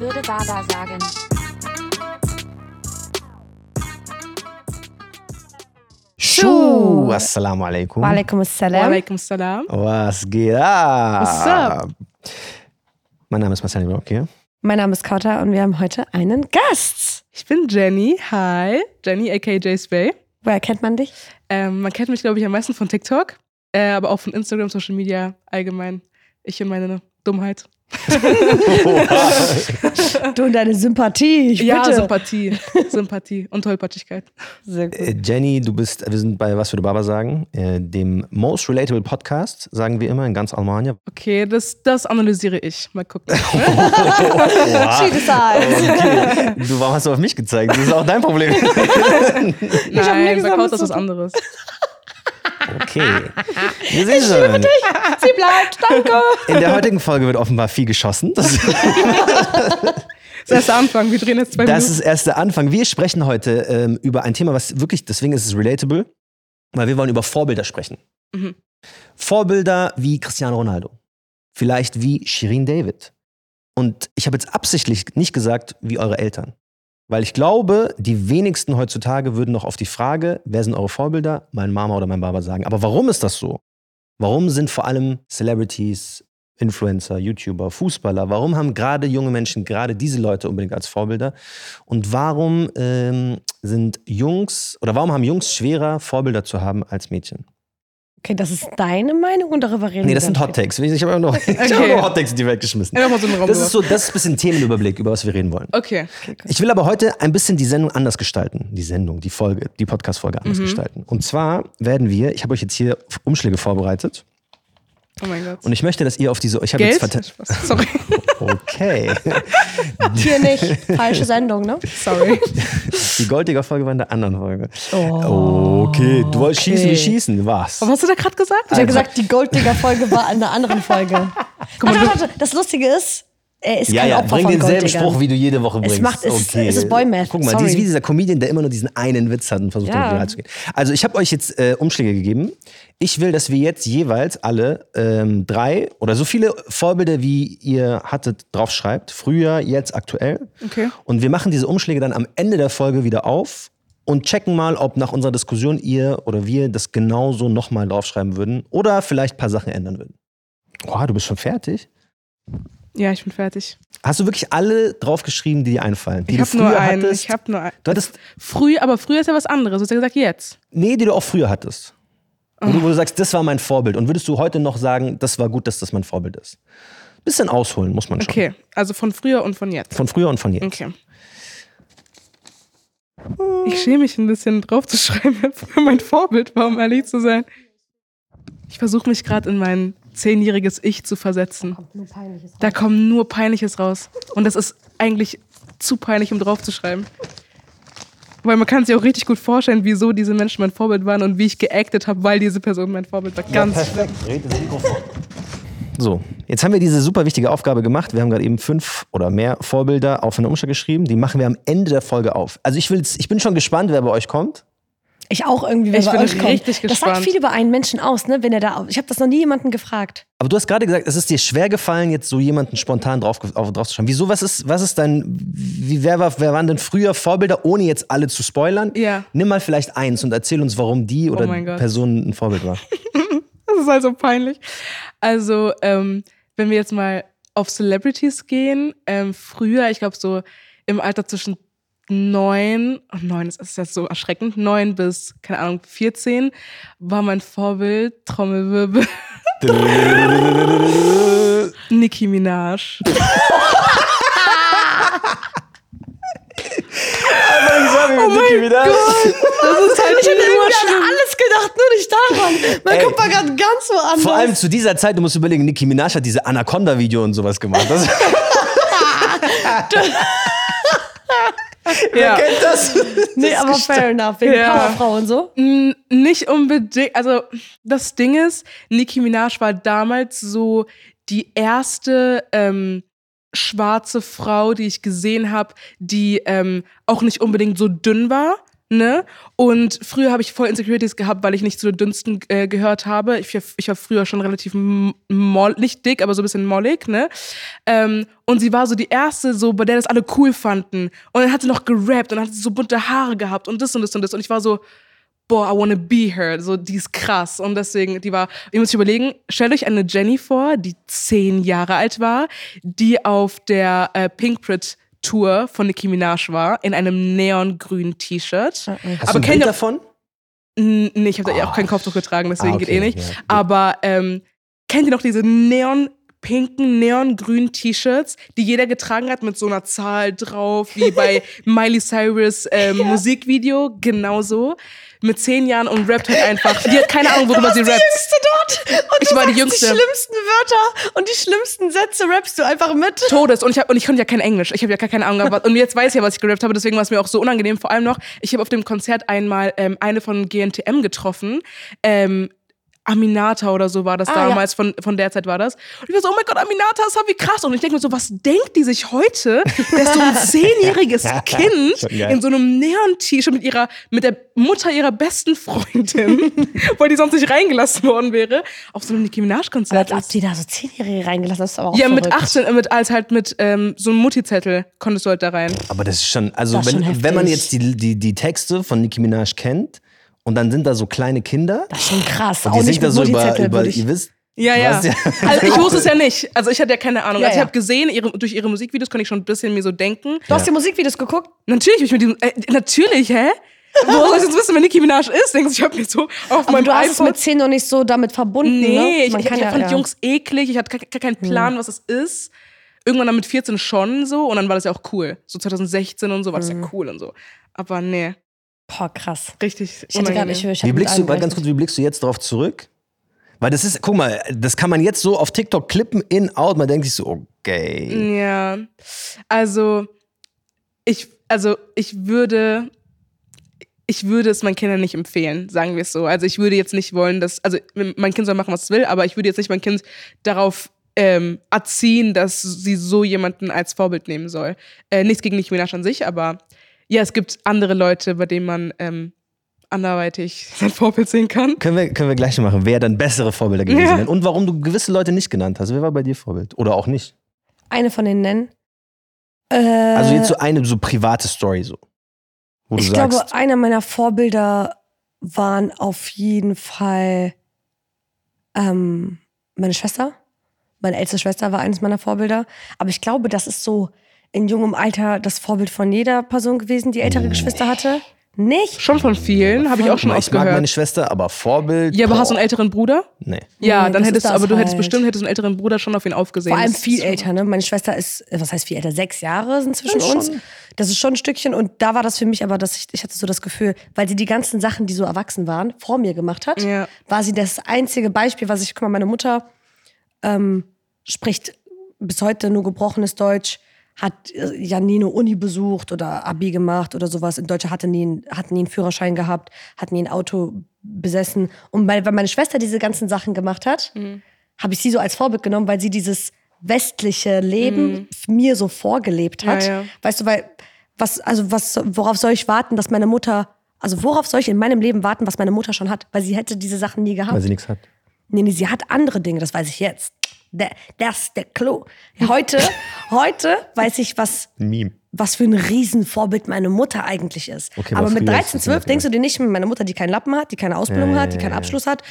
würde Baba sagen. Schuh, assalamu alaikum. Walaikum assalam. Walaikum salam. Was geht ab? What's up? Mein Name ist Marcel Brock hier. Mein Name ist Kauta und wir haben heute einen Gast. Ich bin Jenny. Hi. Jenny, aka J Spay. Woher kennt man dich? Ähm, man kennt mich, glaube ich, am meisten von TikTok, äh, aber auch von Instagram, Social Media allgemein. Ich und meine Dummheit. Du und deine Sympathie. Ich ja, bitte. Sympathie. Sympathie und Tollpatschigkeit. Sehr gut. Äh, Jenny, du bist, wir sind bei Was würde Baba sagen, äh, dem Most Relatable Podcast, sagen wir immer in ganz Almania. Okay, das, das analysiere ich. Mal gucken. She decides. Okay. Du, warum hast du auf mich gezeigt? Das ist auch dein Problem. Nein, nichts bei damit Kaut ist zu was anderes. Okay. Wir sehen schon. Sie bleibt, danke. In der heutigen Folge wird offenbar viel geschossen. Das, Das erste Anfang. Wir drehen jetzt zwei das Minuten. ist erst der Anfang. Wir sprechen heute ähm, über ein Thema, was wirklich, deswegen ist es relatable, weil wir wollen über Vorbilder sprechen. Mhm. Vorbilder wie Cristiano Ronaldo. Vielleicht wie Shirin David. Und ich habe jetzt absichtlich nicht gesagt, wie eure Eltern. Weil ich glaube, die wenigsten heutzutage würden noch auf die Frage, wer sind eure Vorbilder, meine Mama oder mein Baba sagen. Aber warum ist das so? Warum sind vor allem Celebrities, Influencer, YouTuber, Fußballer, warum haben gerade junge Menschen gerade diese Leute unbedingt als Vorbilder? Und warum ähm, sind Jungs oder warum haben Jungs schwerer, Vorbilder zu haben als Mädchen? Okay, das ist deine Meinung und darüber reden Nee, wir das dann sind Hot. Takes. Ich habe immer noch, ich hab Okay. nur Hot Takes in die Welt geschmissen. Mal so Das ist so, das ist ein bisschen Themenüberblick, über was wir reden wollen. Okay. Ich will aber heute ein bisschen die Sendung anders gestalten. Die Sendung, die Folge, die Podcast-Folge anders gestalten. Und zwar werden wir, ich habe euch jetzt hier Umschläge vorbereitet. Oh mein Gott. Und ich möchte, dass ihr auf diese, ich habe Geld? jetzt. Spaß. Sorry. Okay. Hier nicht. Falsche Sendung, ne? Sorry. Die Golddigger-Folge war in der anderen Folge. Oh, okay, du wolltest okay. schießen wie schießen. Was? Was hast du da gerade gesagt? Ich habe gesagt, die Golddigger-Folge war an der anderen Folge. Guck mal, warte, du- warte, das Lustige ist, er ist Ja, kein ja, Opfer bring von denselben Golddiggern. Spruch, wie du jede Woche bringst. macht- es okay. es ist Boy-Math, Guck mal, sorry. die ist wie dieser Comedian, der immer nur diesen einen Witz hat und versucht, Ja. ja. zu gehen. Also, ich habe euch jetzt äh, Umschläge gegeben. Ich will, dass wir jetzt jeweils alle ähm, drei oder so viele Vorbilder, wie ihr hattet, draufschreibt. Früher, jetzt, aktuell. Okay. Und wir machen diese Umschläge dann am Ende der Folge wieder auf und checken mal, ob nach unserer Diskussion ihr oder wir das genauso nochmal draufschreiben würden oder vielleicht ein paar Sachen ändern würden. Boah, du bist schon fertig? Ja, ich bin fertig. Hast du wirklich alle draufgeschrieben, die dir einfallen? Die Ich du habe nur früher einen. hattest? Ich habe nur einen. du hattest, Früh, aber früher ist ja was anderes. Du hast ja gesagt, jetzt. nee, die du auch früher hattest. Du, wo du sagst, das war mein Vorbild. Und würdest du heute noch sagen, das war gut, dass das mein Vorbild ist? Bisschen ausholen muss man schon. Okay, also von früher und von jetzt. Von früher und von jetzt. Okay. Ich schäme mich ein bisschen drauf zu schreiben, wer früher mein Vorbild war, um ehrlich zu sein. Ich versuche mich gerade in mein zehnjähriges Ich zu versetzen. Nur peinliches. Da kommt nur Peinliches raus. Und das ist eigentlich zu peinlich, um drauf zu schreiben. Weil man kann sich auch richtig gut vorstellen, wieso diese Menschen mein Vorbild waren und wie ich geactet habe, weil diese Person mein Vorbild war. Ganz schlimm. Red ins Mikrofon. So, jetzt haben wir diese super wichtige Aufgabe gemacht. Wir haben gerade eben fünf oder mehr Vorbilder auf eine Umschlag geschrieben. Die machen wir am Ende der Folge auf. Also ich, will's, ich bin schon gespannt, wer bei euch kommt. Ich auch irgendwie, wer Ich bei bin euch kommt. richtig Das sagt viel über einen Menschen aus, ne? Wenn er da. Ich habe das noch nie jemanden gefragt. Aber du hast gerade gesagt, es ist dir schwer gefallen, jetzt so jemanden spontan drauf, auf, drauf zu schreiben. Wieso, was ist, was ist dein, wie, wer, war, wer waren denn früher Vorbilder, ohne jetzt alle zu spoilern? Ja. Nimm mal vielleicht eins und erzähl uns, warum die oder Oh mein Gott. Person ein Vorbild war. Das ist also peinlich. Also, ähm, wenn wir jetzt mal auf Celebrities gehen, ähm, früher, ich glaube so im Alter zwischen neun, oh, neun ist, ist jetzt so erschreckend, neun bis, keine Ahnung, 14, war mein Vorbild, Trommelwirbel, Nicki Minaj. oh mein Gott! Das ist halt Ich hätte irgendwie an alles gedacht, nur nicht daran. Mein. Kopf war gerade ganz woanders. Vor allem zu dieser Zeit, du musst überlegen, Nicki Minaj hat diese Anaconda-Video und sowas gemacht. Das, Wer Ja. kennt das? Nee, aber fair enough, wegen Ja. Powerfrau und so. Mm, Nicht unbedingt. Also, das Ding ist, Nicki Minaj war damals so die erste ähm, schwarze Frau, die ich gesehen habe, die ähm, auch nicht unbedingt so dünn war. Ne? Und früher habe ich voll Insecurities gehabt, weil ich nicht zu den Dünnsten äh, gehört habe. Ich, ich war früher schon relativ moll, nicht dick, aber so ein bisschen mollig, ne? Ähm, und sie war so die erste, so bei der das alle cool fanden. Und dann hat sie noch gerappt und dann hat sie so bunte Haare gehabt und das und das und das. Und ich war so, boah, I wanna be her. So, die ist krass. Und deswegen, die war, ihr müsst euch überlegen, stellt euch eine Jenny vor, die zehn Jahre alt war, die auf der äh, Pinkprit Tour von Nicki Minaj war, in einem neongrünen T-Shirt. Hast Aber du kennt davon? Nee, ich habe da eh auch Oh. keinen Kopftuch getragen, deswegen Ah, geht okay, eh nicht. ja. Aber ähm, kennt ihr noch diese neon pinken, neongrünen T-Shirts, die jeder getragen hat mit so einer Zahl drauf, wie bei Miley Cyrus ähm, Musikvideo, genauso. Mit zehn Jahren und rappt halt einfach. Die hat keine Ahnung, worüber sie du rappt. die Jüngste dort. Und Ich du war die Jüngste. Die schlimmsten Wörter und die schlimmsten Sätze rappst du einfach mit. Todes. Und ich, hab, und ich konnte ja kein Englisch. Ich habe ja gar keine Ahnung. gehabt. Und jetzt weiß ich ja, was ich gerappt habe. Deswegen war es mir auch so unangenehm. Vor allem noch, ich habe auf dem Konzert einmal ähm, eine von GNTM getroffen. Ähm, Aminata oder so war das Ah, damals, von, von der Zeit war das. Und ich war so, oh mein Gott, Aminata, das war wie krass. Und ich denke mir so, was denkt die sich heute, dass so ein zehnjähriges Kind in so einem Neon-T-Shirt mit ihrer, mit der Mutter ihrer besten Freundin, weil die sonst nicht reingelassen worden wäre, auf so einem Nicki Minaj-Konzert Als ob die da so Zehnjährige reingelassen hast, ist aber auch Ja, mit verrückt. 18, äh, mit, als halt mit ähm, so einem Mutti-Zettel konntest du halt da rein. Aber das ist schon, also Das wenn, schon wenn man jetzt die, die, die Texte von Nicki Minaj kennt und dann sind da so kleine Kinder Das ist schon krass. und auch die nicht da so über, über ich. ihr wisst, Ja, ja. Ja- Also ich wusste es ja nicht. Also ich hatte ja keine Ahnung. Ja, also ich ja. habe gesehen, ihre, durch ihre Musikvideos konnte ich schon ein bisschen mir so denken. Du hast die Musikvideos geguckt? Natürlich, ich mit diesem, äh, natürlich, hä? Woher soll ich jetzt wissen, wer Nicki Minaj ist? Denkst du, ich habe mir so auf Aber meinem du hast es mit 10 noch nicht so damit verbunden, Nee, ne? ich, Man ich, kann ich ja, fand ja. die Jungs eklig. Ich hatte gar, keinen Plan, was es ist. Irgendwann dann mit 14 schon so. Und dann war das ja auch cool. So 2016 und so war das ja cool und so. Aber nee, Boah, krass. richtig Ich hatte gerade, unangenehm. ich, Wie blickst du, warte, ganz kurz, wie blickst du jetzt darauf zurück? Weil das ist, guck mal, das kann man jetzt so auf TikTok klippen, in, out, man denkt sich so, okay. Ja, also ich, also ich würde, ich würde es meinen Kindern nicht empfehlen, sagen wir es so. Also ich würde jetzt nicht wollen, dass, also mein Kind soll machen, was es will, aber ich würde jetzt nicht mein Kind darauf ähm, erziehen, dass sie so jemanden als Vorbild nehmen soll. Äh, nichts gegen Nicki Minaj an sich, aber ja, es gibt andere Leute, bei denen man ähm, anderweitig sein Vorbild sehen kann. Können wir, können wir gleich machen, wer dann bessere Vorbilder gewesen Ja. wären und warum du gewisse Leute nicht genannt hast. Wer war bei dir Vorbild? Oder auch nicht? Eine von denen nennen. Äh, Also jetzt so eine so private Story so. Wo du ich sagst, glaube, einer meiner Vorbilder waren auf jeden Fall ähm, meine Schwester. Meine älteste Schwester war eines meiner Vorbilder. Aber ich glaube, das ist so in jungem Alter das Vorbild von jeder Person gewesen, die ältere Geschwister hatte. Nicht? Schon von vielen, habe ich auch schon ich oft mag meine. Schwester, aber Vorbild. Ja, aber hast du boah, einen älteren Bruder? Nee. Ja, Nee, dann das hättest ist du, das aber du hättest halt. bestimmt hättest einen älteren Bruder schon auf ihn aufgesehen. Vor allem Das viel älter, ne? Meine Schwester ist, äh, was heißt viel älter? Sechs Jahre sind zwischen Ja, schon. uns. Das ist schon ein Stückchen. Und da war das für mich aber, dass ich, ich hatte so das Gefühl, weil sie die ganzen Sachen, die so erwachsen waren, vor mir gemacht hat, Ja. war sie das einzige Beispiel, was ich, guck mal, meine Mutter ähm, spricht bis heute nur gebrochenes Deutsch, hat äh, ja nie eine Uni besucht oder Abi gemacht oder sowas. In Deutschland hatte nie, einen- hat nie einen Führerschein gehabt, hat nie ein Auto besessen. Und weil, weil meine Schwester diese ganzen Sachen gemacht hat, Mhm. habe ich sie so als Vorbild genommen, weil sie dieses westliche Leben mir so vorgelebt hat. Mhm. Ja, ja. Weißt du, weil was, also was, worauf soll ich warten, dass meine Mutter, also worauf soll ich in meinem Leben warten, was meine Mutter schon hat? Weil sie hätte diese Sachen nie gehabt. Weil sie nichts hat. Nee, nee, sie hat andere Dinge, das weiß ich jetzt. Der, das ist der Clou. Heute, heute weiß ich, was, Ein Meme. was für ein Riesenvorbild meine Mutter eigentlich ist. Okay, aber mit früher 13, ist das 12 nervig. denkst du dir nicht, meine Mutter, die keinen Lappen hat, die keine Ausbildung Ja, hat, die keinen. Abschluss hat.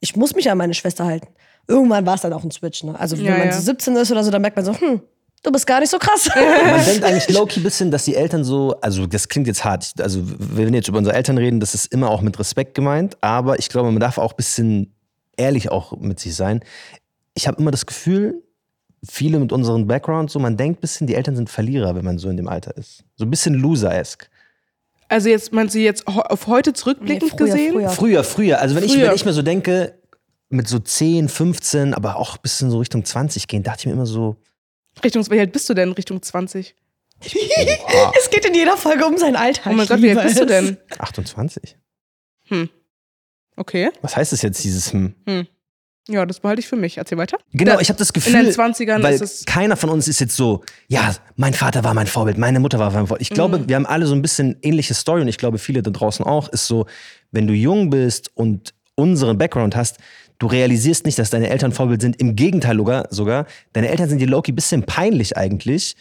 Ich muss mich an meine Schwester halten. Irgendwann war es dann auch ein Switch. Ne? Also wenn Ja, man so 17 ist oder so, dann merkt man so, hm, du bist gar nicht so krass. Man denkt eigentlich low-key bisschen, dass die Eltern so, also das klingt jetzt hart, also wenn wir jetzt über unsere Eltern reden, das ist immer auch mit Respekt gemeint, aber ich glaube, man darf auch ein bisschen ehrlich auch mit sich sein. Ich habe immer das Gefühl, viele mit unseren Backgrounds, so man denkt ein bisschen, die Eltern sind Verlierer, wenn man so in dem Alter ist. So ein bisschen Loser-esque. Also jetzt meinst du jetzt auf heute zurückblickend Nee, früher, gesehen? früher. Früher, früher, also wenn, Ich, Früher. wenn ich mir so denke, mit so 10, 15, aber auch ein bisschen so Richtung 20 gehen, dachte ich mir immer so, Richtung, wie alt bist du denn? Richtung 20? boah, es geht in jeder Folge um sein Alter. Oh mein Ich Gott, wie alt bist du denn? 28. Okay. Was heißt das jetzt, dieses hm? Ja, das behalte ich für mich. Erzähl weiter. Genau, Da- ich habe das Gefühl, In den 20ern weil keiner von uns ist jetzt so, ja, mein Vater war mein Vorbild, meine Mutter war mein Vorbild. Ich glaube, Mhm. wir haben alle so ein bisschen ähnliche Story und ich glaube, viele da draußen auch, ist so, wenn du jung bist und unseren Background hast, du realisierst nicht, dass deine Eltern Vorbild sind. Im Gegenteil sogar, sogar deine Eltern sind dir Loki ein bisschen peinlich eigentlich.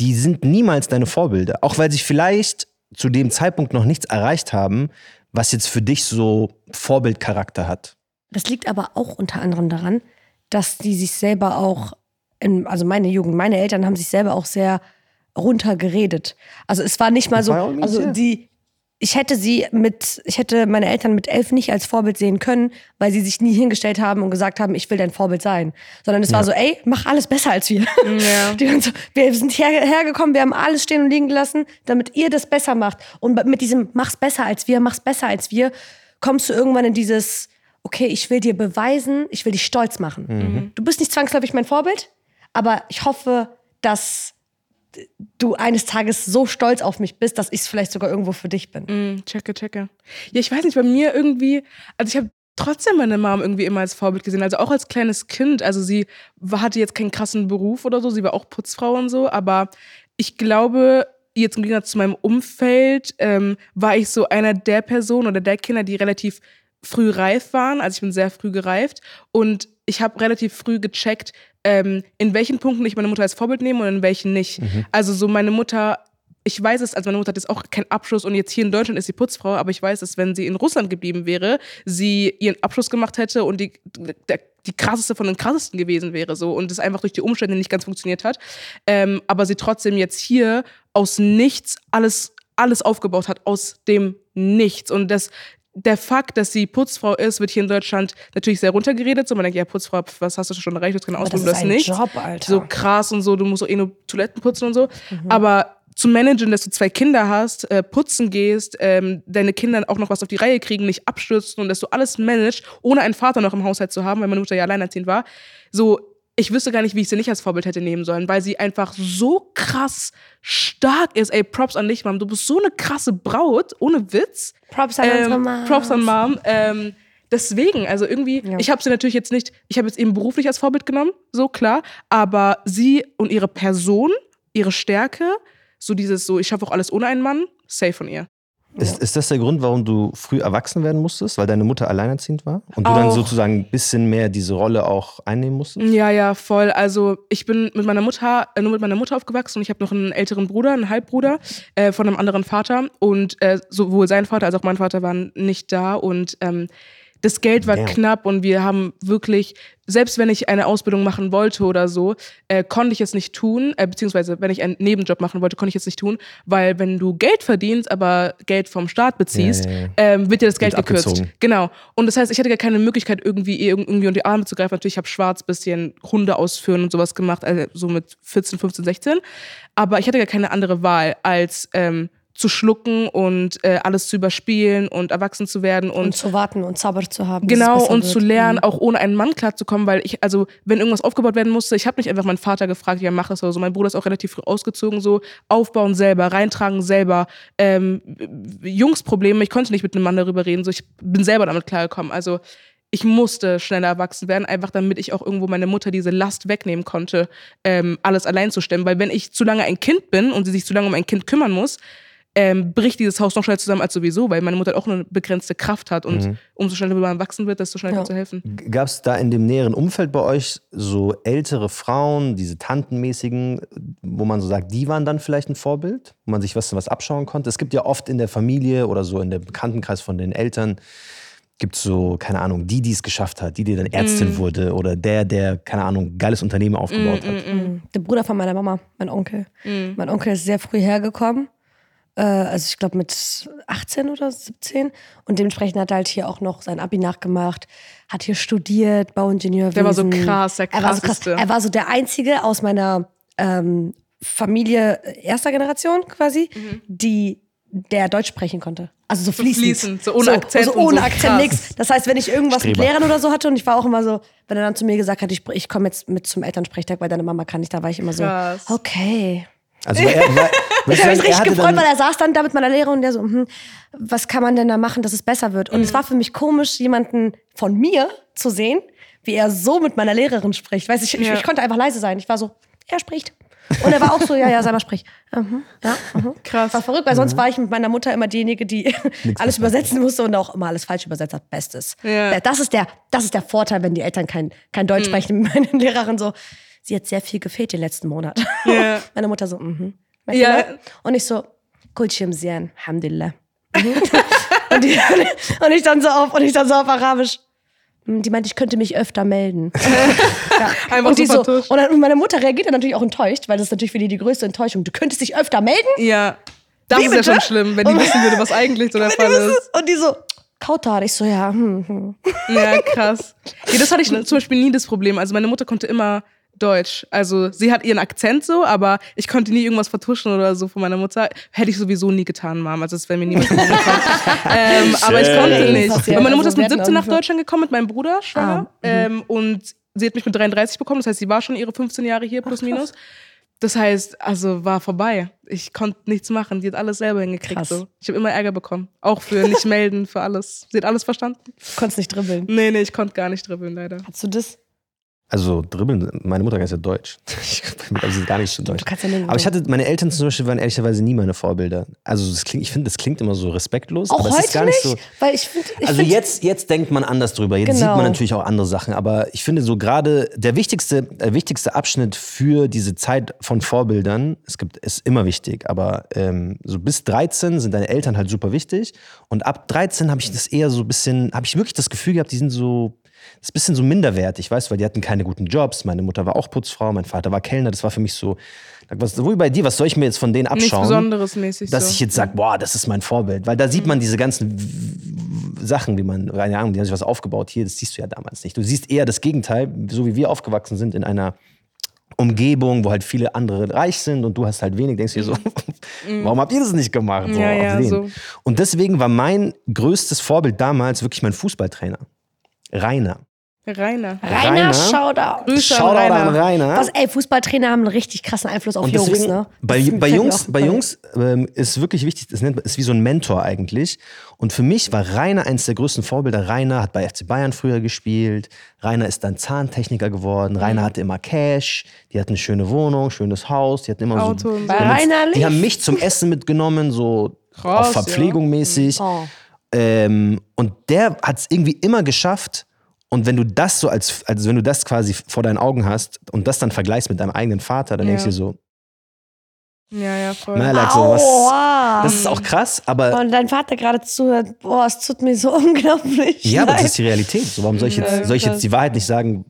Die sind niemals deine Vorbilder. Auch weil sie vielleicht zu dem Zeitpunkt noch nichts erreicht haben, was jetzt für dich so Vorbildcharakter hat. Das liegt aber auch unter anderem daran, dass die sich selber auch, in, also meine Jugend, meine Eltern haben sich selber auch sehr runtergeredet. Also es war nicht mal so, also ja. die, ich hätte sie mit, ich hätte meine Eltern mit elf nicht als Vorbild sehen können, weil sie sich nie hingestellt haben und gesagt haben, ich will dein Vorbild sein. Sondern es war so, ey, mach alles besser als wir. Ja. Die waren so, wir sind her, hergekommen, wir haben alles stehen und liegen gelassen, damit ihr das besser macht. Und mit diesem mach's besser als wir, mach's besser als wir, kommst du irgendwann in dieses, okay, ich will dir beweisen, ich will dich stolz machen. Du bist nicht zwangsläufig mein Vorbild, aber ich hoffe, dass du eines Tages so stolz auf mich bist, dass ich es vielleicht sogar irgendwo für dich bin. Mm, checke, checke. Ja, ich weiß nicht, bei mir irgendwie, also ich habe trotzdem meine Mom irgendwie immer als Vorbild gesehen, also auch als kleines Kind. Also sie war- hatte jetzt keinen krassen Beruf oder so, sie war auch Putzfrau und so, aber ich glaube, jetzt im Gegensatz zu meinem Umfeld, ähm, war ich so einer der Personen oder der Kinder, die relativ früh reif waren. Also ich bin sehr früh gereift und ich habe relativ früh gecheckt, ähm, in welchen Punkten ich meine Mutter als Vorbild nehme und in welchen nicht. Also so meine Mutter ich weiß es, also meine Mutter hat jetzt auch keinen Abschluss und jetzt hier in Deutschland ist sie Putzfrau, aber ich weiß, dass wenn sie in Russland geblieben wäre, sie ihren Abschluss gemacht hätte und die, der, die krasseste von den krassesten gewesen wäre so und es einfach durch die Umstände nicht ganz funktioniert hat. Ähm, aber sie trotzdem jetzt hier aus nichts alles, alles aufgebaut hat, aus dem Nichts. Und das, der Fakt, dass sie Putzfrau ist, wird hier in Deutschland natürlich sehr runtergeredet. So, man denkt, ja, Putzfrau, was hast du schon erreicht, du hast keine Aber das Ausbildung, ist das ein nicht Job, Alter. so krass und so, du musst auch eh nur Toiletten putzen und so. Aber zu managen, dass du zwei Kinder hast, äh, putzen gehst, ähm, deine Kinder auch noch was auf die Reihe kriegen, nicht abstürzen und dass du alles managst, ohne einen Vater noch im Haushalt zu haben, weil meine Mutter ja alleinerziehend war. So, ich wüsste gar nicht, wie ich sie nicht als Vorbild hätte nehmen sollen, weil sie einfach so krass stark ist. Ey, Props an dich, Mom. Du bist so eine krasse Braut, ohne Witz. Props an unsere Mom. Props an Mom. Ähm, deswegen, also irgendwie, Ja. ich habe sie natürlich jetzt nicht, ich habe jetzt eben beruflich als Vorbild genommen, so klar, aber sie und ihre Person, ihre Stärke, so dieses so, ich schaffe auch alles ohne einen Mann, safe von ihr. Ist, ist das der Grund, warum du früh erwachsen werden musstest, weil deine Mutter alleinerziehend war? Und du dann Auch. sozusagen ein bisschen mehr diese Rolle auch einnehmen musstest? Ja, ja, voll. Also ich bin mit meiner Mutter, äh, nur mit meiner Mutter aufgewachsen und ich habe noch einen älteren Bruder, einen Halbbruder äh, von einem anderen Vater. Und äh, sowohl sein Vater als auch mein Vater waren nicht da. Und ähm, das Geld war Damn. knapp und wir haben wirklich, selbst wenn ich eine Ausbildung machen wollte oder so, äh, konnte ich es nicht tun, äh, beziehungsweise wenn ich einen Nebenjob machen wollte, konnte ich es nicht tun, weil wenn du Geld verdienst, aber Geld vom Staat beziehst, Ja, ja, ja. Ähm, wird dir das Geld Wird gekürzt. abgezogen. Genau. Und das heißt, ich hatte gar keine Möglichkeit, irgendwie irgendwie unter die Arme zu greifen. Natürlich habe schwarz bisschen Hunde ausführen und sowas gemacht, also so mit 14, 15, 16. Aber ich hatte gar keine andere Wahl, als ähm, zu schlucken und äh, alles zu überspielen und erwachsen zu werden und, Und zu warten und Zauber zu haben. Genau, und wird. zu lernen, Mhm. auch ohne einen Mann klarzukommen, weil ich, also, wenn irgendwas aufgebaut werden musste, ich habe nicht einfach meinen Vater gefragt, ja, mach das oder so. Mein Bruder ist auch relativ früh ausgezogen, so aufbauen selber, reintragen selber. Ähm, Jungsprobleme, ich konnte nicht mit einem Mann darüber reden, so ich bin selber damit klargekommen. Also, ich musste schneller erwachsen werden, einfach damit ich auch irgendwo meine Mutter diese Last wegnehmen konnte, ähm, alles allein zu stemmen. Weil wenn ich zu lange ein Kind bin und sie sich zu lange um ein Kind kümmern muss, ähm, bricht dieses Haus noch schneller zusammen als sowieso, weil meine Mutter auch eine begrenzte Kraft hat und umso schneller man erwachsen wird, desto schneller Ja. du helfen. Gab es da in dem näheren Umfeld bei euch so ältere Frauen, diese Tantenmäßigen, wo man so sagt, die waren dann vielleicht ein Vorbild, wo man sich was, was abschauen konnte? Es gibt ja oft in der Familie oder so in der Bekanntenkreis von den Eltern, gibt es so, keine Ahnung, die, die es geschafft hat, die, die dann Ärztin Mm. wurde oder der, der, keine Ahnung, geiles Unternehmen aufgebaut hat. Mhm. Der Bruder von meiner Mama, mein Onkel. Mm. Mein Onkel ist sehr früh hergekommen. Äh, also ich glaube mit 18 oder 17. Und dementsprechend hat er halt hier auch noch sein Abi nachgemacht, hat hier studiert, Bauingenieurwesen. Der war so krass, der er war so krass. krasseste. Er war so der Einzige aus meiner ähm, Familie erster Generation quasi, die der Deutsch sprechen konnte. Also so fließend. fließend, so ohne Akzent So und ohne so Akzent, nix. Das heißt, wenn ich irgendwas mit Streber. Lehrern oder so hatte und ich war auch immer so, wenn er dann zu mir gesagt hat, ich, ich komme jetzt mit zum Elternsprechtag, weil deine Mama kann nicht, da war ich immer so, Krass. okay. Also war er, war, Ich habe mich richtig gefreut, weil er saß dann da mit meiner Lehrerin und der so, hm, was kann man denn da machen, dass es besser wird? Und es war für mich komisch, jemanden von mir zu sehen, wie er so mit meiner Lehrerin spricht. Weißt, ich, ich, Ja. ich konnte einfach leise sein. Ich war so, er spricht. Und er war auch so, ja, ja, selber sprich. Mhm, ja, mhm. Krass. War verrückt, weil sonst war ich mit meiner Mutter immer diejenige, die alles verstanden. übersetzen musste und auch immer alles falsch übersetzt hat. Bestes. Ja. Das, ist der, das ist der Vorteil, wenn die Eltern kein, kein Deutsch sprechen. Meine Lehrerin so, sie hat sehr viel gefehlt den letzten Monat. Ja. Meine Mutter so, mhm. Ja. Ja. Und ich so, Kulchim Sian, Alhamdulillah. Mhm. und, die, und ich dann so auf, und ich dann so auf Arabisch. "Hm, Die meinte, ich könnte mich öfter melden. ja. Einfach und, die so und, dann, und meine Mutter reagiert dann natürlich auch enttäuscht, weil das ist natürlich für die die größte Enttäuschung. Du könntest dich öfter melden? Ja. Das Wie ist ja bitte? schon schlimm, wenn die wissen würde, was eigentlich so der Fall ist. Und die so, Kautar. Ich so, ja, hm, hm. Ja, krass. Ja, das hatte ich zum Beispiel nie das Problem. Also meine Mutter konnte immer Deutsch. Also sie hat ihren Akzent so, aber ich konnte nie irgendwas vertuschen oder so von meiner Mutter. Hätte ich sowieso nie getan, Mom. Also es wäre mir gekommen. ähm, aber ich konnte nicht. Und meine Mutter Also ist mit wir hatten 17 nach Deutschland gekommen mit meinem Bruder, schwanger. Ah, mhm. ähm, und sie hat mich mit 33 bekommen. Das heißt, sie war schon ihre 15 Jahre hier, plus minus. Das heißt, also war vorbei. Ich konnte nichts machen. Die hat alles selber hingekriegt. Krass. So. Ich habe immer Ärger bekommen. Auch für nicht melden, für alles. Sie hat alles verstanden. Du konntest nicht dribbeln. Nee, nee, ich konnte gar nicht dribbeln, leider. Hast du das? Also dribbeln, meine Mutter kann ja Deutsch. Ich, also sie ist gar nicht so deutsch. Ja. Aber ich hatte, meine Eltern zum Beispiel waren ehrlicherweise nie meine Vorbilder. Also das klingt, ich finde, das klingt immer so respektlos. auch aber es heute ist gar nicht, so. weil ich finde, ich Also find, jetzt, jetzt denkt man anders drüber. Jetzt sieht Genau. man natürlich auch andere Sachen. Aber ich finde so gerade der wichtigste, der wichtigste Abschnitt für diese Zeit von Vorbildern, es gibt, ist immer wichtig, aber ähm, so bis 13 sind deine Eltern halt super wichtig. Und ab 13 habe ich das eher so ein bisschen, habe ich wirklich das Gefühl gehabt, die sind so, das ist ein bisschen so minderwertig, weißt du, weil die hatten keine guten Jobs. Meine Mutter war auch Putzfrau, mein Vater war Kellner. Das war für mich so, was, wo bei dir, was soll ich mir jetzt von denen Nichts abschauen? Besonderes mäßig. dass so. ich jetzt sage, boah, das ist mein Vorbild. Weil da sieht man diese ganzen Sachen, wie man, keine Ahnung, die haben sich was aufgebaut. Hier, das siehst du ja damals nicht. Du siehst eher das Gegenteil, so wie wir aufgewachsen sind in einer Umgebung, wo halt viele andere reich sind und du hast halt wenig, denkst du dir so, warum habt ihr das nicht gemacht? So, Ja, ja, so. Und deswegen war mein größtes Vorbild damals wirklich mein Fußballtrainer. Rainer. Rainer. Rainer, Rainer. Shoutout. Grüße Shoutout Rainer. an Rainer. Was, ey, Fußballtrainer haben einen richtig krassen Einfluss auf Und Jungs, deswegen, ne? bei, bei Jungs, bei. Jungs ähm, ist wirklich wichtig, das nennt man, ist wie so ein Mentor eigentlich. Und für mich war Rainer eines der größten Vorbilder. Rainer hat bei FC Bayern früher gespielt. Rainer ist dann Zahntechniker geworden. Rainer Mhm. hatte immer Cash. Die hatten eine schöne Wohnung, schönes Haus. Die hatten immer Auto so. Bei die haben uns- Rainer die haben mich zum Essen mitgenommen, so Krass, auf Verpflegung mäßig. Oh. Ähm, und der hat es irgendwie immer geschafft. Und wenn du das so als, also wenn du das quasi vor deinen Augen hast und das dann vergleichst mit deinem eigenen Vater, dann Ja. denkst du dir so, Ja, ja, voll. na, Alex, so, was, das ist auch krass, aber Und dein Vater gerade zuhört, boah, es tut mir so unglaublich ja, aber das leid. ist die Realität. So, warum soll ich, Ja, jetzt, soll ich jetzt die Wahrheit nicht sagen,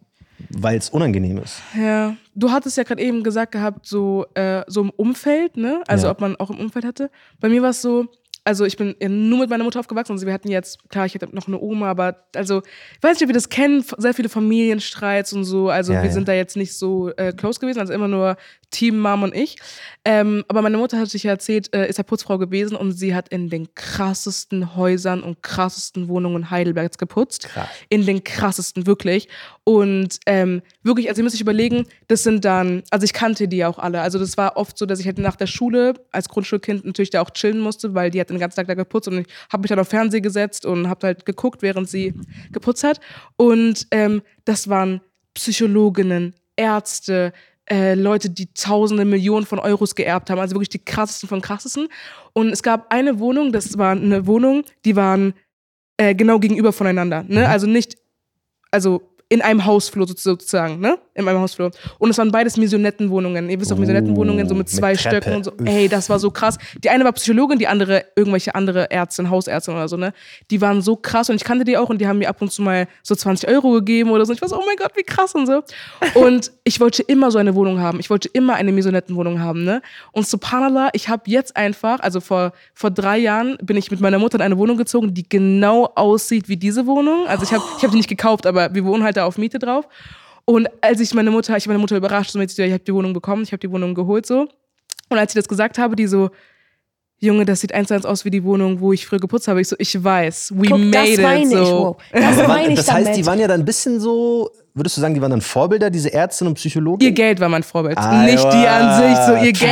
weil es unangenehm ist? Ja, du hattest ja gerade eben gesagt gehabt, so, äh, so im Umfeld, ne? Also Ja. ob man auch im Umfeld hatte. Bei mir war es so, also ich bin nur mit meiner Mutter aufgewachsen. Also wir hatten jetzt, klar, ich hatte noch eine Oma, aber also, ich weiß nicht, ob wir das kennen, f- sehr viele Familienstreits und so. Also Ja, wir ja. sind da jetzt nicht so äh, close gewesen, also immer nur Team Mom und ich. Ähm, aber meine Mutter hat sich ja erzählt, äh, ist ja Putzfrau gewesen und sie hat in den krassesten Häusern und krassesten Wohnungen Heidelbergs geputzt. Krass. In den krassesten, wirklich. Und ähm, wirklich, also ihr müsst euch überlegen, das sind dann, also ich kannte die ja auch alle. Also das war oft so, dass ich halt nach der Schule als Grundschulkind natürlich da auch chillen musste, weil die hat den ganzen Tag da geputzt und ich habe mich dann auf Fernseh gesetzt und habe halt geguckt, während sie geputzt hat. Und ähm, das waren Psychologinnen, Ärzte, äh, Leute, die tausende Millionen von Euros geerbt haben, also wirklich die krassesten von krassesten. Und es gab eine Wohnung, das war eine Wohnung, die waren äh, genau gegenüber voneinander. Ne? Also nicht, also in einem Hausflur sozu- sozusagen, ne? In einem Hausflur. Und es waren beides Maisonettenwohnungen. Ihr wisst auch, Maisonettenwohnungen, so mit mit zwei Treppe. Stöcken und so. Ey, das war so krass. Die eine war Psychologin, die andere irgendwelche andere Ärztin, Hausärztin oder so, ne? Die waren so krass und ich kannte die auch und die haben mir ab und zu mal so 20 Euro gegeben oder so. Ich war so, oh mein Gott, wie krass und so. Und ich wollte immer so eine Wohnung haben. Ich wollte immer eine Maisonettenwohnung haben, ne? Und subhanallah, ich habe jetzt einfach, also vor, vor drei Jahren bin ich mit meiner Mutter in eine Wohnung gezogen, die genau aussieht wie diese Wohnung. Also ich habe ich hab die nicht gekauft, aber wir wohnen halt da auf Miete drauf. Und als ich meine Mutter, ich habe meine Mutter überrascht, so mit, ich habe die Wohnung bekommen, ich habe die Wohnung geholt so. Und als ich das gesagt habe, die so, Junge, das sieht eins zu eins aus wie die Wohnung, wo ich früher geputzt habe. Ich so, ich weiß, we Guck, made das it. meine ich, so. wow. Das meine ich das heißt, damit. die waren ja dann ein bisschen so würdest du sagen, die waren dann Vorbilder, diese Ärztin und Psychologen? Ihr Geld war mein Vorbild. Ah, nicht die an sich, so ihr Geld.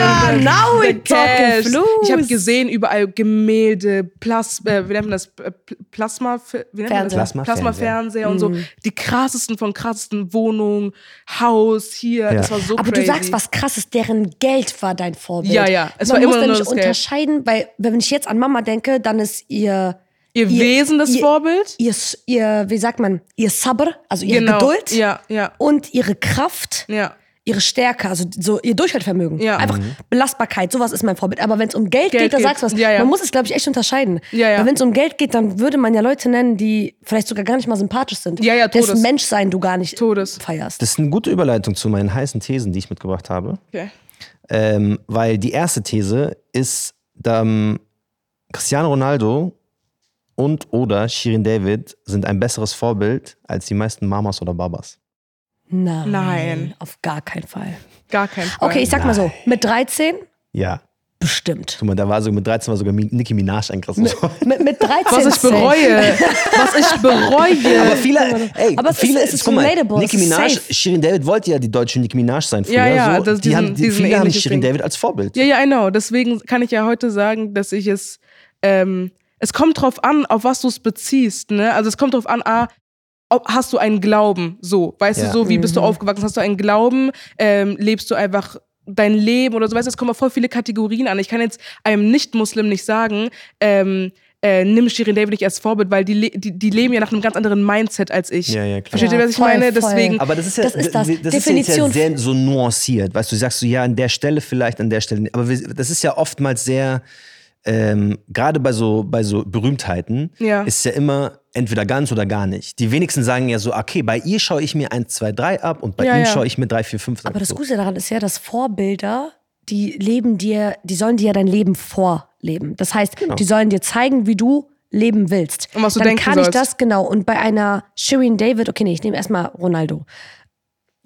Damn, now we talking flus. Ich habe gesehen, überall Gemälde, Plas äh, wie nennt man das? Pl- Plasma, wie nennt man das? Plasma- Plasmafernseher und so. Mhm. Die krassesten von krassesten Wohnungen, Haus hier. Das war so Aber crazy. du sagst was krasses, deren Geld war dein Vorbild. Ja, ja, es Man war immer muss nur nämlich das Geld. unterscheiden, weil wenn ich jetzt an Mama denke, dann ist ihr Ihr Wesen das ihr, Vorbild? Ihr, ihr, wie sagt man, ihr Sabr, also ihre Genau. Geduld Ja, ja, und ihre Kraft, ja. ihre Stärke, also so ihr Durchhaltevermögen. Ja. Einfach Belastbarkeit, sowas ist mein Vorbild. Aber wenn es um Geld, Geld geht, da sagst du was. Ja, ja. Man muss es, glaube ich, echt unterscheiden. Ja, ja. Weil wenn es um Geld geht, dann würde man ja Leute nennen, die vielleicht sogar gar nicht mal sympathisch sind. Ja, ja, Dessen Todes. Menschsein du gar nicht Todes. feierst. Das ist eine gute Überleitung zu meinen heißen Thesen, die ich mitgebracht habe. Okay. Ähm, weil die erste These ist, ähm, Cristiano Ronaldo und oder Shirin David sind ein besseres Vorbild als die meisten Mamas oder Babas. Nein. Nein. Auf gar keinen Fall. Gar kein Fall. Okay, ich sag mal so, mit 13 Ja. bestimmt. Guck mal, da war so mit 13 war sogar Nicki Minaj ein krasses Wort. Mit, mit 13 Was ich bereue. Was ich bereue. Aber viele, ey, Aber es viele, ist- es ist guck mal, Nicki Minaj, safe. Shirin David wollte ja die deutsche Nicki Minaj sein früher. Ja, ja, so. das- die diesen- haben, die, viele haben Shirin Ding. David als Vorbild. Ja, ja, I know. Deswegen kann ich ja heute sagen, dass ich es. Ähm, es kommt drauf an, auf was du es beziehst. Ne? Also es kommt drauf an, ah, ob, hast du einen Glauben? So, weißt Ja. du, so wie bist du aufgewachsen? Hast du einen Glauben? Ähm, lebst du einfach dein Leben oder so? Weißt du, es kommen auf voll viele Kategorien an. Ich kann jetzt einem Nicht-Muslim nicht sagen, ähm, äh, nimm Shirin David nicht als Vorbild, weil die, die, die leben ja nach einem ganz anderen Mindset als ich. Ja, ja, klar. Versteht ihr, Ja, was ich voll, meine? voll. Deswegen, Aber das ist ja, Das ist das. das ist Definition- jetzt ja sehr so nuanciert. Weißt du, du sagst so, ja, an der Stelle vielleicht, an der Stelle nicht. Aber wir, das ist ja oftmals sehr, ähm, gerade bei so, bei so Berühmtheiten, Ja. ist ja immer entweder ganz oder gar nicht. Die wenigsten sagen ja so, okay, bei ihr schaue ich mir 1, 2, 3 ab und bei Ja, ihm ja. schaue ich mir 3, 4, 5 ab. Aber das. Gute daran ist ja, dass Vorbilder, die leben dir, die sollen dir dein Leben vorleben. Das heißt, Genau. die sollen dir zeigen, wie du leben willst. Und was du Dann denken kann sollst. ich das genau. Und bei einer Shirin David, okay, nee, ich nehme erstmal Ronaldo.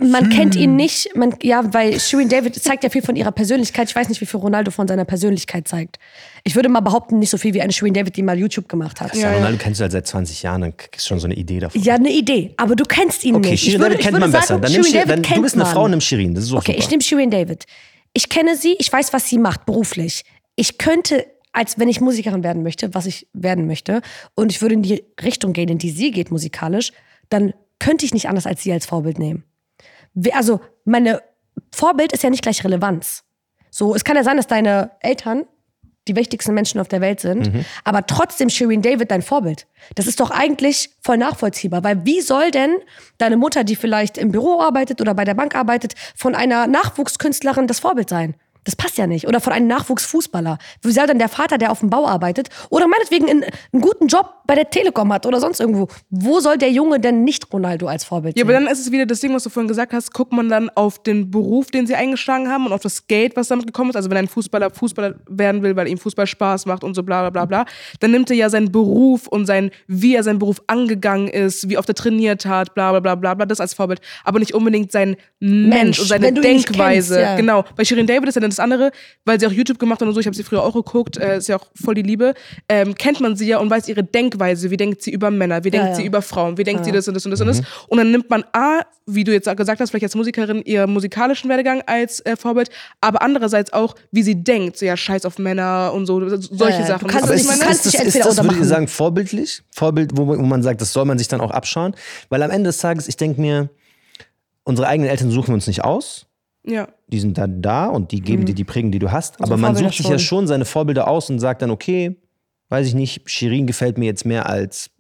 Man kennt ihn nicht, man, ja, weil Shirin David zeigt ja viel von ihrer Persönlichkeit. Ich weiß nicht, wie viel Ronaldo von seiner Persönlichkeit zeigt. Ich würde mal behaupten, nicht so viel wie eine Shirin David, die mal YouTube gemacht hat. Ja, Ja. Ronaldo kennst du halt seit 20 Jahren, dann kriegst du schon so eine Idee davon. Ja, eine Idee, aber du kennst ihn Okay, nicht. Shirin ich würde, David ich kennt würde man sagen, besser. Dann, nimm Shirin Shirin, David dann kennt du bist eine. Frau, nimm Shirin. Das ist auch Okay, super. ich nehme Shirin David. Ich kenne sie, ich weiß, was sie macht beruflich. Ich könnte, als wenn ich Musikerin werden möchte, was ich werden möchte, und ich würde in die Richtung gehen, in die sie geht musikalisch, dann könnte ich nicht anders als sie als Vorbild nehmen. Also, meine Vorbild ist ja nicht gleich Relevanz. So, es kann ja sein, dass deine Eltern die wichtigsten Menschen auf der Welt sind, Mhm. aber trotzdem Shirin David dein Vorbild. Das ist doch eigentlich voll nachvollziehbar, weil wie soll denn deine Mutter, die vielleicht im Büro arbeitet oder bei der Bank arbeitet, von einer Nachwuchskünstlerin das Vorbild sein? Das passt ja nicht. Oder von einem Nachwuchsfußballer. Wie soll denn der Vater, der auf dem Bau arbeitet oder meinetwegen einen, einen guten Job bei der Telekom hat oder sonst irgendwo, wo soll der Junge denn nicht Ronaldo als Vorbild Ja, sehen? aber dann ist es wieder das Ding, was du vorhin gesagt hast, guckt man dann auf den Beruf, den sie eingeschlagen haben und auf das Geld, was damit gekommen ist. Also wenn ein Fußballer Fußballer werden will, weil ihm Fußball Spaß macht und so bla bla bla bla, dann nimmt er ja seinen Beruf und sein, wie er seinen Beruf angegangen ist, wie oft er trainiert hat, bla bla bla bla bla, das als Vorbild. Aber nicht unbedingt sein Mensch, Mensch, und seine Denkweise. kennst, ja. Genau. Bei Shirin David ist ja dann das andere, weil sie auch YouTube gemacht hat und so, ich habe sie früher auch geguckt, äh, ist ja auch voll die Liebe, ähm, kennt man sie ja und weiß ihre Denkweise, wie denkt sie über Männer, wie denkt ja. sie über Frauen, wie denkt sie das und das und das und das. Und dann nimmt man A, wie du jetzt gesagt hast, vielleicht als Musikerin ihren musikalischen Werdegang als äh, Vorbild, aber andererseits auch, wie sie denkt, so ja, scheiß auf Männer und so, solche Ja, ja, du Sachen. kannst Aber ist, nicht- ist, du kannst ist, dich ist, das, ihr machen. sagen, vorbildlich? Vorbild, wo, wo man sagt, das soll man sich dann auch abschauen? Weil am Ende des Tages, ich denke mir, unsere eigenen Eltern suchen wir uns nicht aus. Ja. Die sind dann da und die geben dir die Prägung, die du hast. Aber Unsere man sucht sich ja schon. schon seine Vorbilder aus und sagt dann, okay, weiß ich nicht, Shirin gefällt mir jetzt mehr als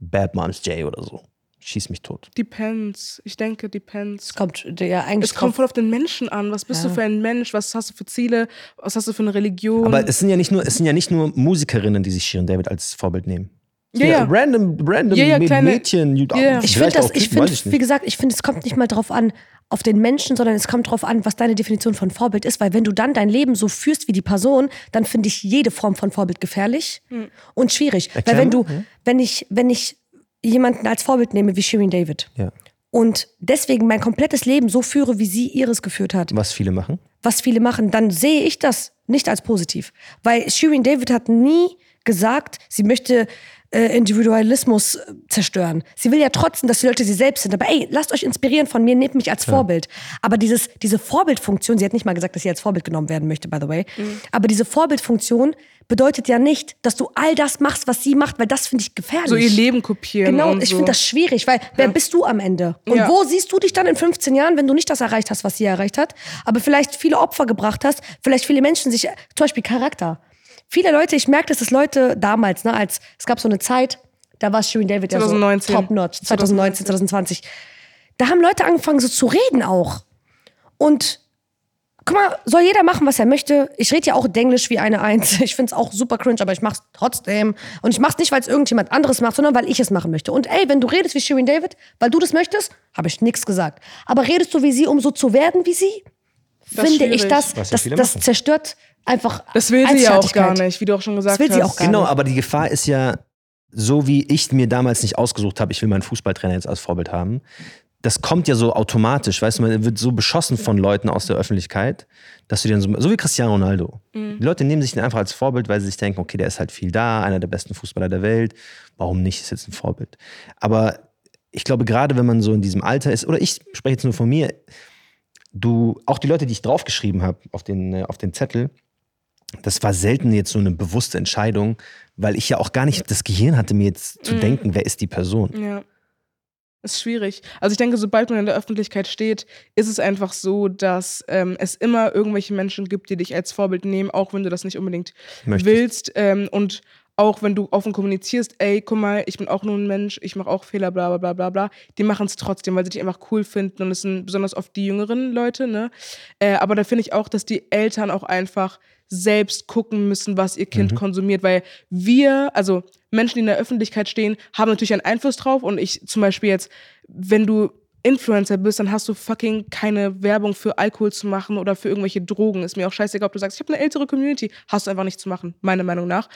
Bad Moms J oder so. Schieß mich tot. Depends. Ich denke, depends. Es kommt ja eigentlich Es kommt voll auf den Menschen an. Was bist Ja. du für ein Mensch? Was hast du für Ziele? Was hast du für eine Religion? Aber es sind ja nicht nur, es sind ja nicht nur Musikerinnen, die sich Shirin David als Vorbild nehmen. Ja, ja. Random, random Ja, ja, kleine- Mädchen. Ja, ja. Ich finde das, ich finde, wie gesagt, ich finde, es kommt nicht mal drauf an, auf den Menschen, sondern es kommt drauf an, was deine Definition von Vorbild ist. Weil wenn du dann dein Leben so führst wie die Person, dann finde ich jede Form von Vorbild gefährlich und schwierig. Erklär Weil wenn du, wenn ich, wenn ich jemanden als Vorbild nehme wie Shirin David Ja. und deswegen mein komplettes Leben so führe, wie sie ihres geführt hat, Was viele machen. was viele machen, dann sehe ich das nicht als positiv. Weil Shirin David hat nie gesagt, sie möchte äh, Individualismus äh, zerstören. Sie will ja trotzdem, dass die Leute sie selbst sind. Aber ey, lasst euch inspirieren von mir, nehmt mich als Vorbild. Aber dieses, diese Vorbildfunktion, sie hat nicht mal gesagt, dass sie als Vorbild genommen werden möchte, by the way. Aber diese Vorbildfunktion bedeutet ja nicht, dass du all das machst, was sie macht, weil das finde ich gefährlich. So ihr Leben kopieren. Genau, und ich so. finde das schwierig, weil wer bist du am Ende? Und Ja. wo siehst du dich dann in 15 Jahren, wenn du nicht das erreicht hast, was sie erreicht hat, aber vielleicht viele Opfer gebracht hast, vielleicht viele Menschen sich, zum Beispiel Charakter. Viele Leute, ich merke, dass das Leute damals, ne, als es gab so eine Zeit, da war Shirin David 2019. ja so top-notch, 2019, 2020. Da haben Leute angefangen so zu reden auch. Und guck mal, soll jeder machen, was er möchte. Ich rede ja auch Denglisch wie eine Eins. Ich find's auch super cringe, aber ich mach's trotzdem. Und ich mach's nicht, weil es irgendjemand anderes macht, sondern weil ich es machen möchte. Und ey, wenn du redest wie Shirin David, weil du das möchtest, habe ich nichts gesagt. Aber redest du wie sie, um so zu werden wie sie? Das ist finde ich das, ja das, zerstört einfach Das will sie ja auch gar nicht, wie du auch schon gesagt Das will sie hast. auch gar Genau, nicht. aber die Gefahr ist ja, so wie ich mir damals nicht ausgesucht habe, ich will meinen Fußballtrainer jetzt als Vorbild haben. Das kommt ja so automatisch, weißt du, man wird so beschossen von Leuten aus der Öffentlichkeit, dass du dann so, so wie Cristiano Ronaldo. Mhm. Die Leute nehmen sich den einfach als Vorbild, weil sie sich denken, okay, der ist halt viel da, einer der besten Fußballer der Welt. Warum nicht? Ist jetzt ein Vorbild. Aber ich glaube, gerade wenn man so in diesem Alter ist, oder ich spreche jetzt nur von mir, du, auch die Leute, die ich draufgeschrieben habe auf den, äh, auf den Zettel, das war selten jetzt so eine bewusste Entscheidung, weil ich ja auch gar nicht das Gehirn hatte, mir jetzt zu denken, wer ist die Person. Ja. Ist schwierig. Also ich denke, sobald man in der Öffentlichkeit steht, ist es einfach so, dass ähm, es immer irgendwelche Menschen gibt, die dich als Vorbild nehmen, auch wenn du das nicht unbedingt Möchtest. willst. Ähm, und auch wenn du offen kommunizierst, ey, guck mal, ich bin auch nur ein Mensch, ich mache auch Fehler, bla bla bla bla bla. Die machen es trotzdem, weil sie dich einfach cool finden und es sind besonders oft die jüngeren Leute, ne? Äh, aber da finde ich auch, dass die Eltern auch einfach selbst gucken müssen, was ihr Kind konsumiert, weil wir, also Menschen, die in der Öffentlichkeit stehen, haben natürlich einen Einfluss drauf und ich zum Beispiel jetzt, wenn du Influencer bist, dann hast du fucking keine Werbung für Alkohol zu machen oder für irgendwelche Drogen. Ist mir auch scheißegal, ob du sagst, ich habe eine ältere Community. Hast du einfach nicht zu machen, meiner Meinung nach.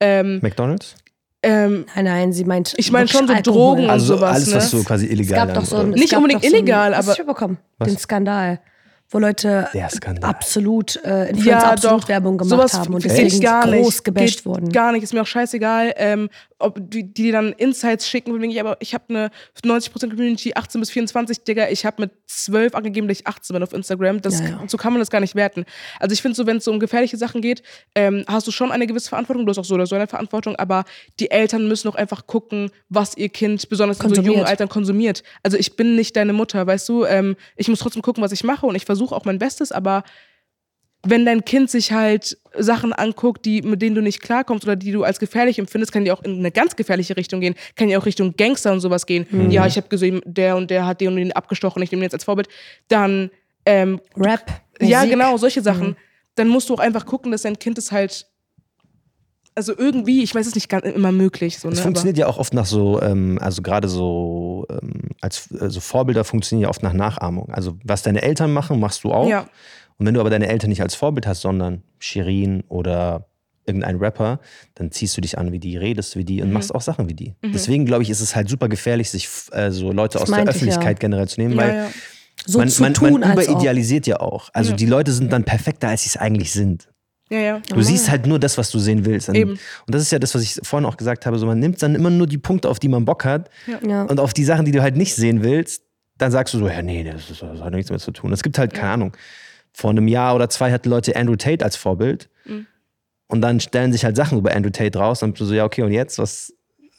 Ähm, McDonalds? ähm, Nein, nein, sie meint. Ich meine schon so wirklich Drogen Alkohol. und Also sowas, alles, was ne? so quasi Es illegal gab doch so es Nicht unbedingt doch so ein- illegal, Hast aber- du bekommen? Was? Den Skandal, wo Leute absolut äh, Influencer ja, absolut doch. Werbung gemacht Sowas haben und deswegen ich gar nicht. groß gebasht wurden. Gar nicht, ist mir auch scheißegal, ähm, ob die, die dann Insights schicken, von wegen, ja, aber ich habe eine 90% Community, 18 bis 24, Digga, ich habe mit 12 angegeben, dass ich 18 bin auf Instagram. Das, Ja, ja. So kann man das gar nicht werten. Also ich finde so, wenn es so um gefährliche Sachen geht, ähm, hast du schon eine gewisse Verantwortung, du hast auch so oder so eine Verantwortung, aber die Eltern müssen auch einfach gucken, was ihr Kind besonders in so jungen Altern konsumiert. Also ich bin nicht deine Mutter, weißt du, ähm, ich muss trotzdem gucken, was ich mache und ich versuche auch mein Bestes, aber wenn dein Kind sich halt Sachen anguckt, die, mit denen du nicht klarkommst oder die du als gefährlich empfindest, kann die auch in eine ganz gefährliche Richtung gehen, kann ja auch Richtung Gangster und sowas gehen. Mhm. Ja, ich habe gesehen, der und der hat den und den abgestochen, ich nehme den jetzt als Vorbild. Dann, ähm, Rap. ja, Musik. genau, solche Sachen. Dann musst du auch einfach gucken, dass dein Kind es halt, also irgendwie, ich weiß es nicht ganz immer möglich. So, ne? Es funktioniert ja auch oft nach so, ähm, also gerade so ähm, als äh, so Vorbilder funktionieren ja oft nach Nachahmung. Also was deine Eltern machen, machst du auch. Ja. Und wenn du aber deine Eltern nicht als Vorbild hast, sondern Shirin oder irgendein Rapper, dann ziehst du dich an wie die, redest wie die Mhm. und machst auch Sachen wie die. Deswegen glaube ich, ist es halt super gefährlich, sich äh, so Leute aus der Öffentlichkeit ja. generell zu nehmen, Ja, weil ja. So man, man, tun, man überidealisiert ja auch. Also Ja. die Leute sind dann perfekter, als sie es eigentlich sind. ja, ja. Du siehst halt nur das, was du sehen willst. Und, Eben. und das ist ja das, was ich vorhin auch gesagt habe. So, man nimmt dann immer nur die Punkte, auf die man Bock hat. Ja. Und auf die Sachen, die du halt nicht sehen willst, dann sagst du so, ja, nee, das, ist, das hat nichts mehr zu tun. Es gibt halt, keine Ahnung, vor einem Jahr oder zwei hatten Leute Andrew Tate als Vorbild. Mhm. Und dann stellen sich halt Sachen über Andrew Tate raus. Und dann bist du so, ja, okay, und jetzt? Was.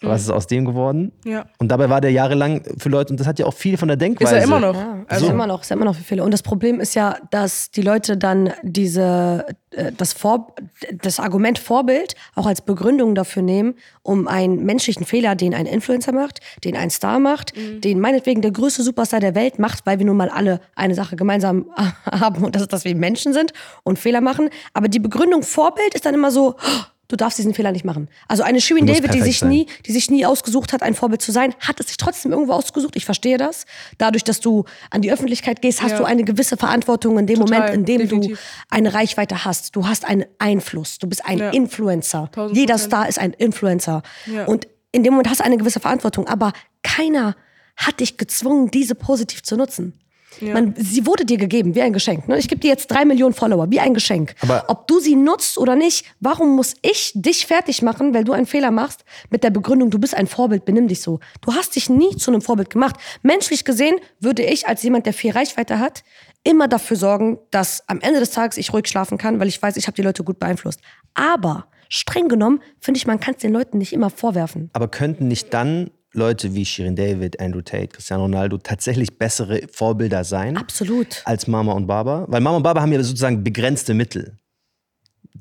Was ist aus dem geworden? ja. Und dabei war der jahrelang für Leute, und das hat ja auch viel von der Ist Denkweise. er immer noch. Ja, Also, ist immer noch, ist immer noch für viele. Und das Problem ist ja, dass die Leute dann diese, äh, das, Vor das Argument Vorbild auch als Begründung dafür nehmen, um einen menschlichen Fehler, den ein Influencer macht, den ein Star macht, den meinetwegen der größte Superstar der Welt macht, weil wir nun mal alle eine Sache gemeinsam haben und das ist, dass wir Menschen sind und Fehler machen. Aber die Begründung Vorbild ist dann immer so, "Oh, du darfst diesen Fehler nicht machen. Also eine Shirin David, die sich sein. nie die sich nie ausgesucht hat, ein Vorbild zu sein, hat es sich trotzdem irgendwo ausgesucht. Ich verstehe das. Dadurch, dass du an die Öffentlichkeit gehst, hast Ja. du eine gewisse Verantwortung in dem Total, Moment, in dem definitiv. du eine Reichweite hast. Du hast einen Einfluss. Du bist ein Ja. Influencer. Tausend Jeder Prozent. Star ist ein Influencer. Ja. Und in dem Moment hast du eine gewisse Verantwortung. Aber keiner hat dich gezwungen, diese positiv zu nutzen. Ja. Man, sie wurde dir gegeben, wie ein Geschenk. Ne? Ich gebe dir jetzt drei Millionen Follower, wie ein Geschenk. Aber- Ob du sie nutzt oder nicht, warum muss ich dich fertig machen, weil du einen Fehler machst, mit der Begründung, du bist ein Vorbild, benimm dich so. Du hast dich nie zu einem Vorbild gemacht. Menschlich gesehen würde ich als jemand, der viel Reichweite hat, immer dafür sorgen, dass am Ende des Tages ich ruhig schlafen kann, weil ich weiß, ich habe die Leute gut beeinflusst. Aber streng genommen, finde ich, man kann es den Leuten nicht immer vorwerfen. Aber könnten nicht dann Leute wie Shirin David, Andrew Tate, Cristiano Ronaldo tatsächlich bessere Vorbilder sein Absolut. als Mama und Baba? Weil Mama und Baba haben ja sozusagen begrenzte Mittel.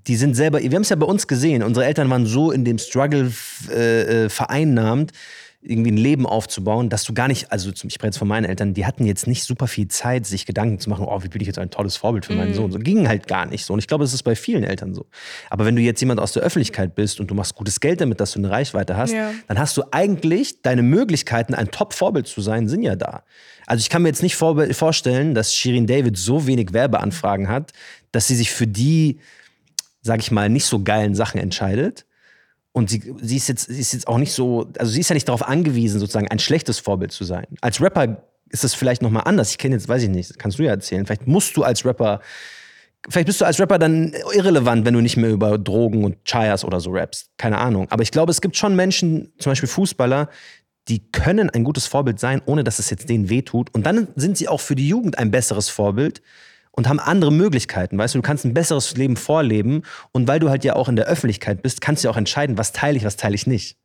Die sind selber, wir haben es ja bei uns gesehen, unsere Eltern waren so in dem Struggle äh, äh, vereinnahmt, irgendwie ein Leben aufzubauen, dass du gar nicht, also zum- ich spreche jetzt von meinen Eltern, die hatten jetzt nicht super viel Zeit, sich Gedanken zu machen, oh, wie bin ich jetzt ein tolles Vorbild für meinen Sohn. So ging halt gar nicht so. Und ich glaube, das ist bei vielen Eltern so. Aber wenn du jetzt jemand aus der Öffentlichkeit bist und du machst gutes Geld damit, dass du eine Reichweite hast, Ja. dann hast du eigentlich deine Möglichkeiten, ein Top-Vorbild zu sein, sind ja da. Also ich kann mir jetzt nicht vorbe- vorstellen, dass Shirin David so wenig Werbeanfragen hat, dass sie sich für die, sag ich mal, nicht so geilen Sachen entscheidet. Und sie, sie, ist jetzt, sie ist jetzt auch nicht so, also sie ist ja nicht darauf angewiesen, sozusagen ein schlechtes Vorbild zu sein. Als Rapper ist das vielleicht nochmal anders. Ich kenne jetzt, weiß ich nicht, kannst du ja erzählen. Vielleicht musst du als Rapper, vielleicht bist du als Rapper dann irrelevant, wenn du nicht mehr über Drogen und Chayas oder so rappst. Keine Ahnung. Aber ich glaube, es gibt schon Menschen, zum Beispiel Fußballer, die können ein gutes Vorbild sein, ohne dass es jetzt denen wehtut. Und dann sind sie auch für die Jugend ein besseres Vorbild und haben andere Möglichkeiten. Weißt du, du kannst ein besseres Leben vorleben. Und weil du halt ja auch in der Öffentlichkeit bist, kannst du ja auch entscheiden, was teile ich, was teile ich nicht.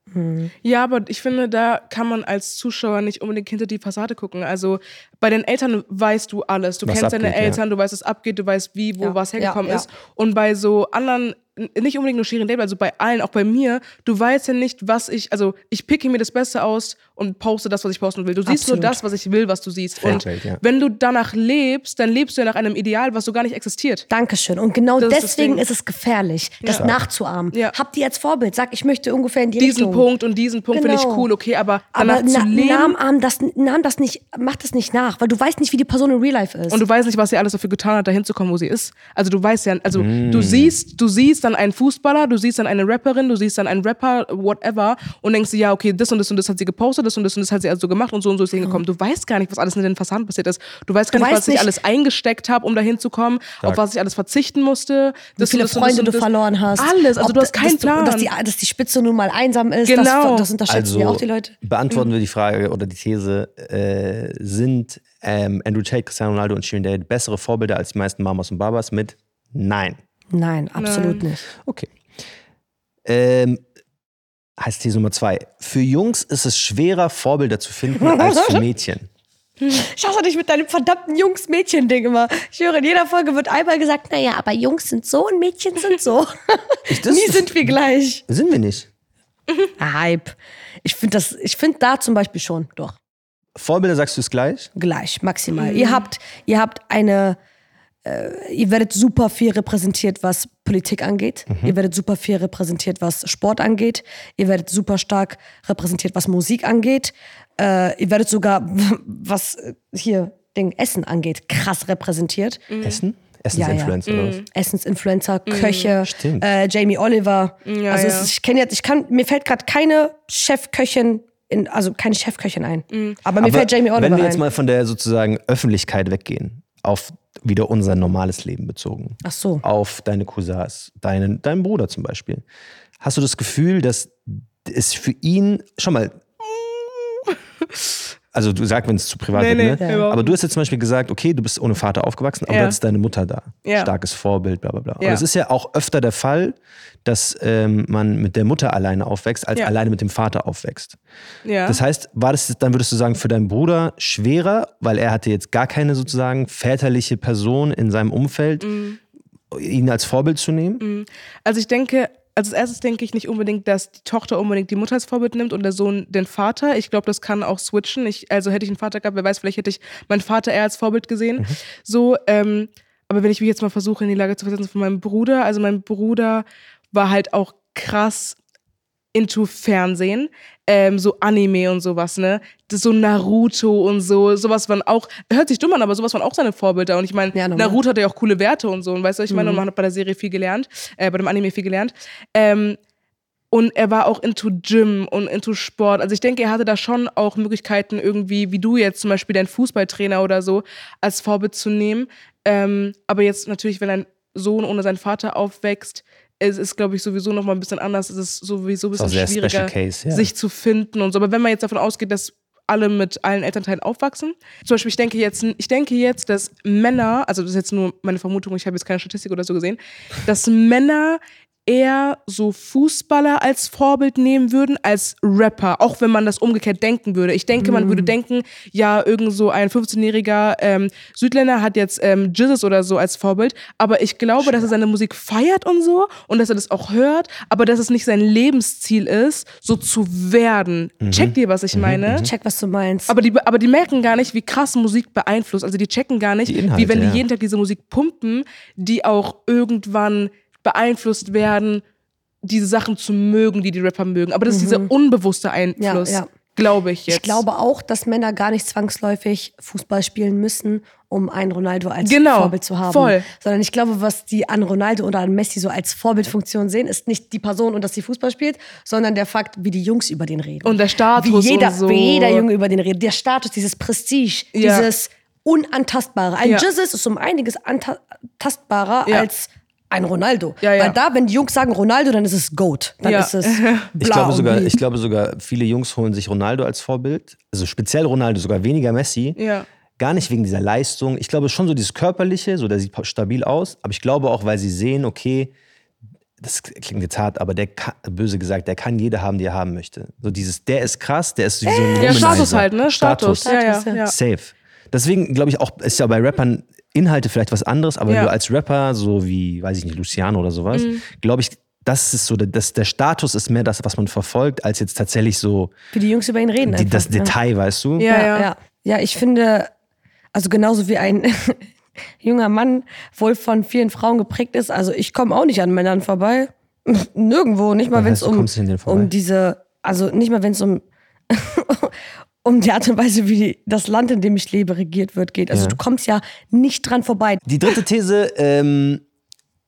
Ja, aber ich finde, da kann man als Zuschauer nicht unbedingt hinter die Fassade gucken. Also bei den Eltern weißt du alles. Du Was kennst deine abgeht, ja. Eltern, du weißt, was abgeht, du weißt, wie, wo Ja, was hergekommen ja, ja. ist. Und bei so anderen, nicht unbedingt nur Shirin David, also bei allen, auch bei mir, du weißt ja nicht, was ich, also ich picke mir das Beste aus und poste das, was ich posten will. Du siehst Absolut. nur das, was ich will, was du siehst. Und Fairtrade, ja. wenn du danach lebst, dann lebst du ja nach einem Ideal, was so gar nicht existiert. Dankeschön. Und genau Das ist deswegen Ding. ist es gefährlich, das Ja. nachzuahmen. Ja. Habt ihr als Vorbild, sag, ich möchte ungefähr in die Diesen Richtung. Punkt und diesen Punkt finde ich Genau. cool, okay, aber danach Aber zu na, leben. nahm, das, nahm das nicht, mach das nicht nach, weil du weißt nicht, wie die Person in Real Life ist. Und du weißt nicht, was sie alles dafür getan hat, dahin zu kommen, wo sie ist. Also du weißt ja, also Mm. du siehst, du siehst dann einen Fußballer, du siehst dann eine Rapperin, du siehst dann einen Rapper, whatever, und denkst dir, ja, okay, das und das und das hat sie gepostet, das und das und das hat sie also gemacht und so und so ist sie hingekommen. Du weißt gar nicht, was alles in den Fassaden passiert ist. Du weißt gar Du nicht, weißt was ich nicht- alles eingesteckt habe, um dahin zu kommen, auf was ich alles verzichten musste. wie viele Freunde du verloren hast. Alles, also Ob du hast da- keinen dass Plan. Du, dass, die, dass die Spitze nun mal einsam ist, Genau. das, das unterschätzen ja auch die Leute. beantworten wir die Frage oder die These, äh, sind ähm, Andrew Tate, Cristiano Ronaldo und Shirin David bessere Vorbilder als die meisten Mamas und Babas mit Nein. Nein, absolut nicht. Okay. Ähm, heißt These Nummer zwei. Für Jungs ist es schwerer, Vorbilder zu finden als für Mädchen. Ich hasse dich mit deinem verdammten Jungs-Mädchen-Ding immer. Ich höre, in jeder Folge wird einmal gesagt, naja, aber Jungs sind so und Mädchen sind so. Ich, das, Nie sind wir gleich. sind wir nicht. Hype. Ich finde das, ich finde da zum Beispiel schon, doch. Vorbilder sagst du es gleich? Gleich, maximal. Ihr habt, ihr habt eine, ihr werdet super viel repräsentiert, was Politik angeht. Ihr werdet super viel repräsentiert, was Sport angeht. Ihr werdet super stark repräsentiert, was Musik angeht. Äh, ihr werdet sogar, was äh, hier Ding Essen angeht, krass repräsentiert. Essen? Ja, ja. Essensinfluencer oder was? Essensinfluencer, Köche, Stimmt. äh, Jamie Oliver. Ja, also es ja. ich kenne jetzt, ich kann, mir fällt gerade keine Chefköchin, in, also keine Chefköchin ein. Aber mir Aber fällt Jamie Oliver wenn wir jetzt ein. mal von der sozusagen Öffentlichkeit weggehen, auf wieder unser normales Leben bezogen, Ach so. auf deine Cousins, deinen, deinen Bruder zum Beispiel, hast du das Gefühl, dass es für ihn, schon mal, also du sagst, wenn es zu privat Nee, wird, nee, ne? aber du hast jetzt zum Beispiel gesagt, okay, du bist ohne Vater aufgewachsen, aber Ja. du hattest deine Mutter da. Ja. Starkes Vorbild, bla bla bla. Ja. Und es ist ja auch öfter der Fall, dass ähm, man mit der Mutter alleine aufwächst, als Ja. alleine mit dem Vater aufwächst. Ja. Das heißt, war das dann würdest du sagen, für deinen Bruder schwerer, weil er hatte jetzt gar keine sozusagen väterliche Person in seinem Umfeld, Mhm. ihn als Vorbild zu nehmen? Also ich denke, also als erstes denke ich nicht unbedingt, dass die Tochter unbedingt die Mutter als Vorbild nimmt und der Sohn den Vater. Ich glaube, das kann auch switchen. Ich, also hätte ich einen Vater gehabt, wer weiß, vielleicht hätte ich meinen Vater eher als Vorbild gesehen. So, ähm, aber wenn ich mich jetzt mal versuche, in die Lage zu versetzen von meinem Bruder, also mein Bruder war halt auch krass into Fernsehen, ähm, so Anime und sowas, ne? Das so Naruto und so, sowas waren auch, hört sich dumm an, aber sowas waren auch seine Vorbilder. Und ich meine, Ja. Naruto hat ja auch coole Werte und so. Und weißt du, ich meine, und man hat bei der Serie viel gelernt, äh, bei dem Anime viel gelernt. Ähm, Und er war auch into Gym und into Sport. Also ich denke, er hatte da schon auch Möglichkeiten, irgendwie, wie du jetzt zum Beispiel deinen Fußballtrainer oder so, als Vorbild zu nehmen. Ähm, aber jetzt natürlich, wenn ein Sohn ohne seinen Vater aufwächst, es ist, glaube ich, sowieso noch mal ein bisschen anders. Es ist sowieso ein bisschen sehr schwieriger, Case, ja. sich zu finden und so. Aber wenn man jetzt davon ausgeht, dass alle mit allen Elternteilen aufwachsen. Zum Beispiel, ich denke jetzt, ich denke jetzt, dass Männer, also das ist jetzt nur meine Vermutung, ich habe jetzt keine Statistik oder so gesehen, dass Männer eher so Fußballer als Vorbild nehmen würden als Rapper, auch wenn man das umgekehrt denken würde. Ich denke, man würde denken, ja, irgend so ein 15-jähriger ähm, Südländer hat jetzt ähm, Jizzes oder so als Vorbild, aber ich glaube, dass er seine Musik feiert und so und dass er das auch hört, aber dass es nicht sein Lebensziel ist, so zu werden. Checkt ihr, was ich meine? Check, was du meinst. Aber die, aber die merken gar nicht, wie krass Musik beeinflusst. Also die checken gar nicht, Inhalte, wie wenn die ja. jeden Tag diese Musik pumpen, die auch irgendwann beeinflusst werden, diese Sachen zu mögen, die die Rapper mögen. Aber das ist dieser unbewusste Einfluss, Mhm. Ja, ja. glaube ich jetzt. Ich glaube auch, dass Männer gar nicht zwangsläufig Fußball spielen müssen, um einen Ronaldo als Genau, Vorbild zu haben. voll. Sondern ich glaube, was die an Ronaldo oder an Messi so als Vorbildfunktion sehen, ist nicht die Person und dass sie Fußball spielt, sondern der Fakt, wie die Jungs über den reden. Und der Status wie jeder, und so. wie jeder Junge über den redet. Der Status, dieses Prestige, Ja. dieses Unantastbare. Ein Ja. Jesus ist um einiges antastbarer Ja. als ein Ronaldo. Ja, ja. Weil da, wenn die Jungs sagen Ronaldo, dann ist es Goat. Dann Ja. ist es Ich glaube, sogar, ich glaube sogar, viele Jungs holen sich Ronaldo als Vorbild. Also speziell Ronaldo, sogar weniger Messi. Ja. Gar nicht wegen dieser Leistung. Ich glaube schon so dieses Körperliche, so der sieht stabil aus. Aber ich glaube auch, weil sie sehen, okay, das klingt jetzt hart, aber der kann, böse gesagt, der kann jede haben, die er haben möchte. So dieses, der ist krass, der ist wie so ein Ja, Womanizer. Status halt, ne? Status. Ja, ja, Status, ja. ja. Safe. Deswegen glaube ich auch, ist ja bei Rappern Inhalte vielleicht was anderes, aber Ja. wenn du als Rapper, so wie, weiß ich nicht, Luciano oder sowas, Mhm. glaube ich, das ist so, der- das, der Status ist mehr das, was man verfolgt, als jetzt tatsächlich so wie die Jungs über ihn reden. die, einfach, das ja. Detail, weißt du? Ja, ja, ja. ja. Ich finde, also genauso wie ein junger Mann wohl von vielen Frauen geprägt ist, also ich komme auch nicht an Männern vorbei. Nirgendwo, nicht mal wenn es um, um diese, also nicht mal wenn es um um die Art und Weise, wie das Land, in dem ich lebe, regiert wird, geht. Also Ja. du kommst ja nicht dran vorbei. Die dritte These, ähm,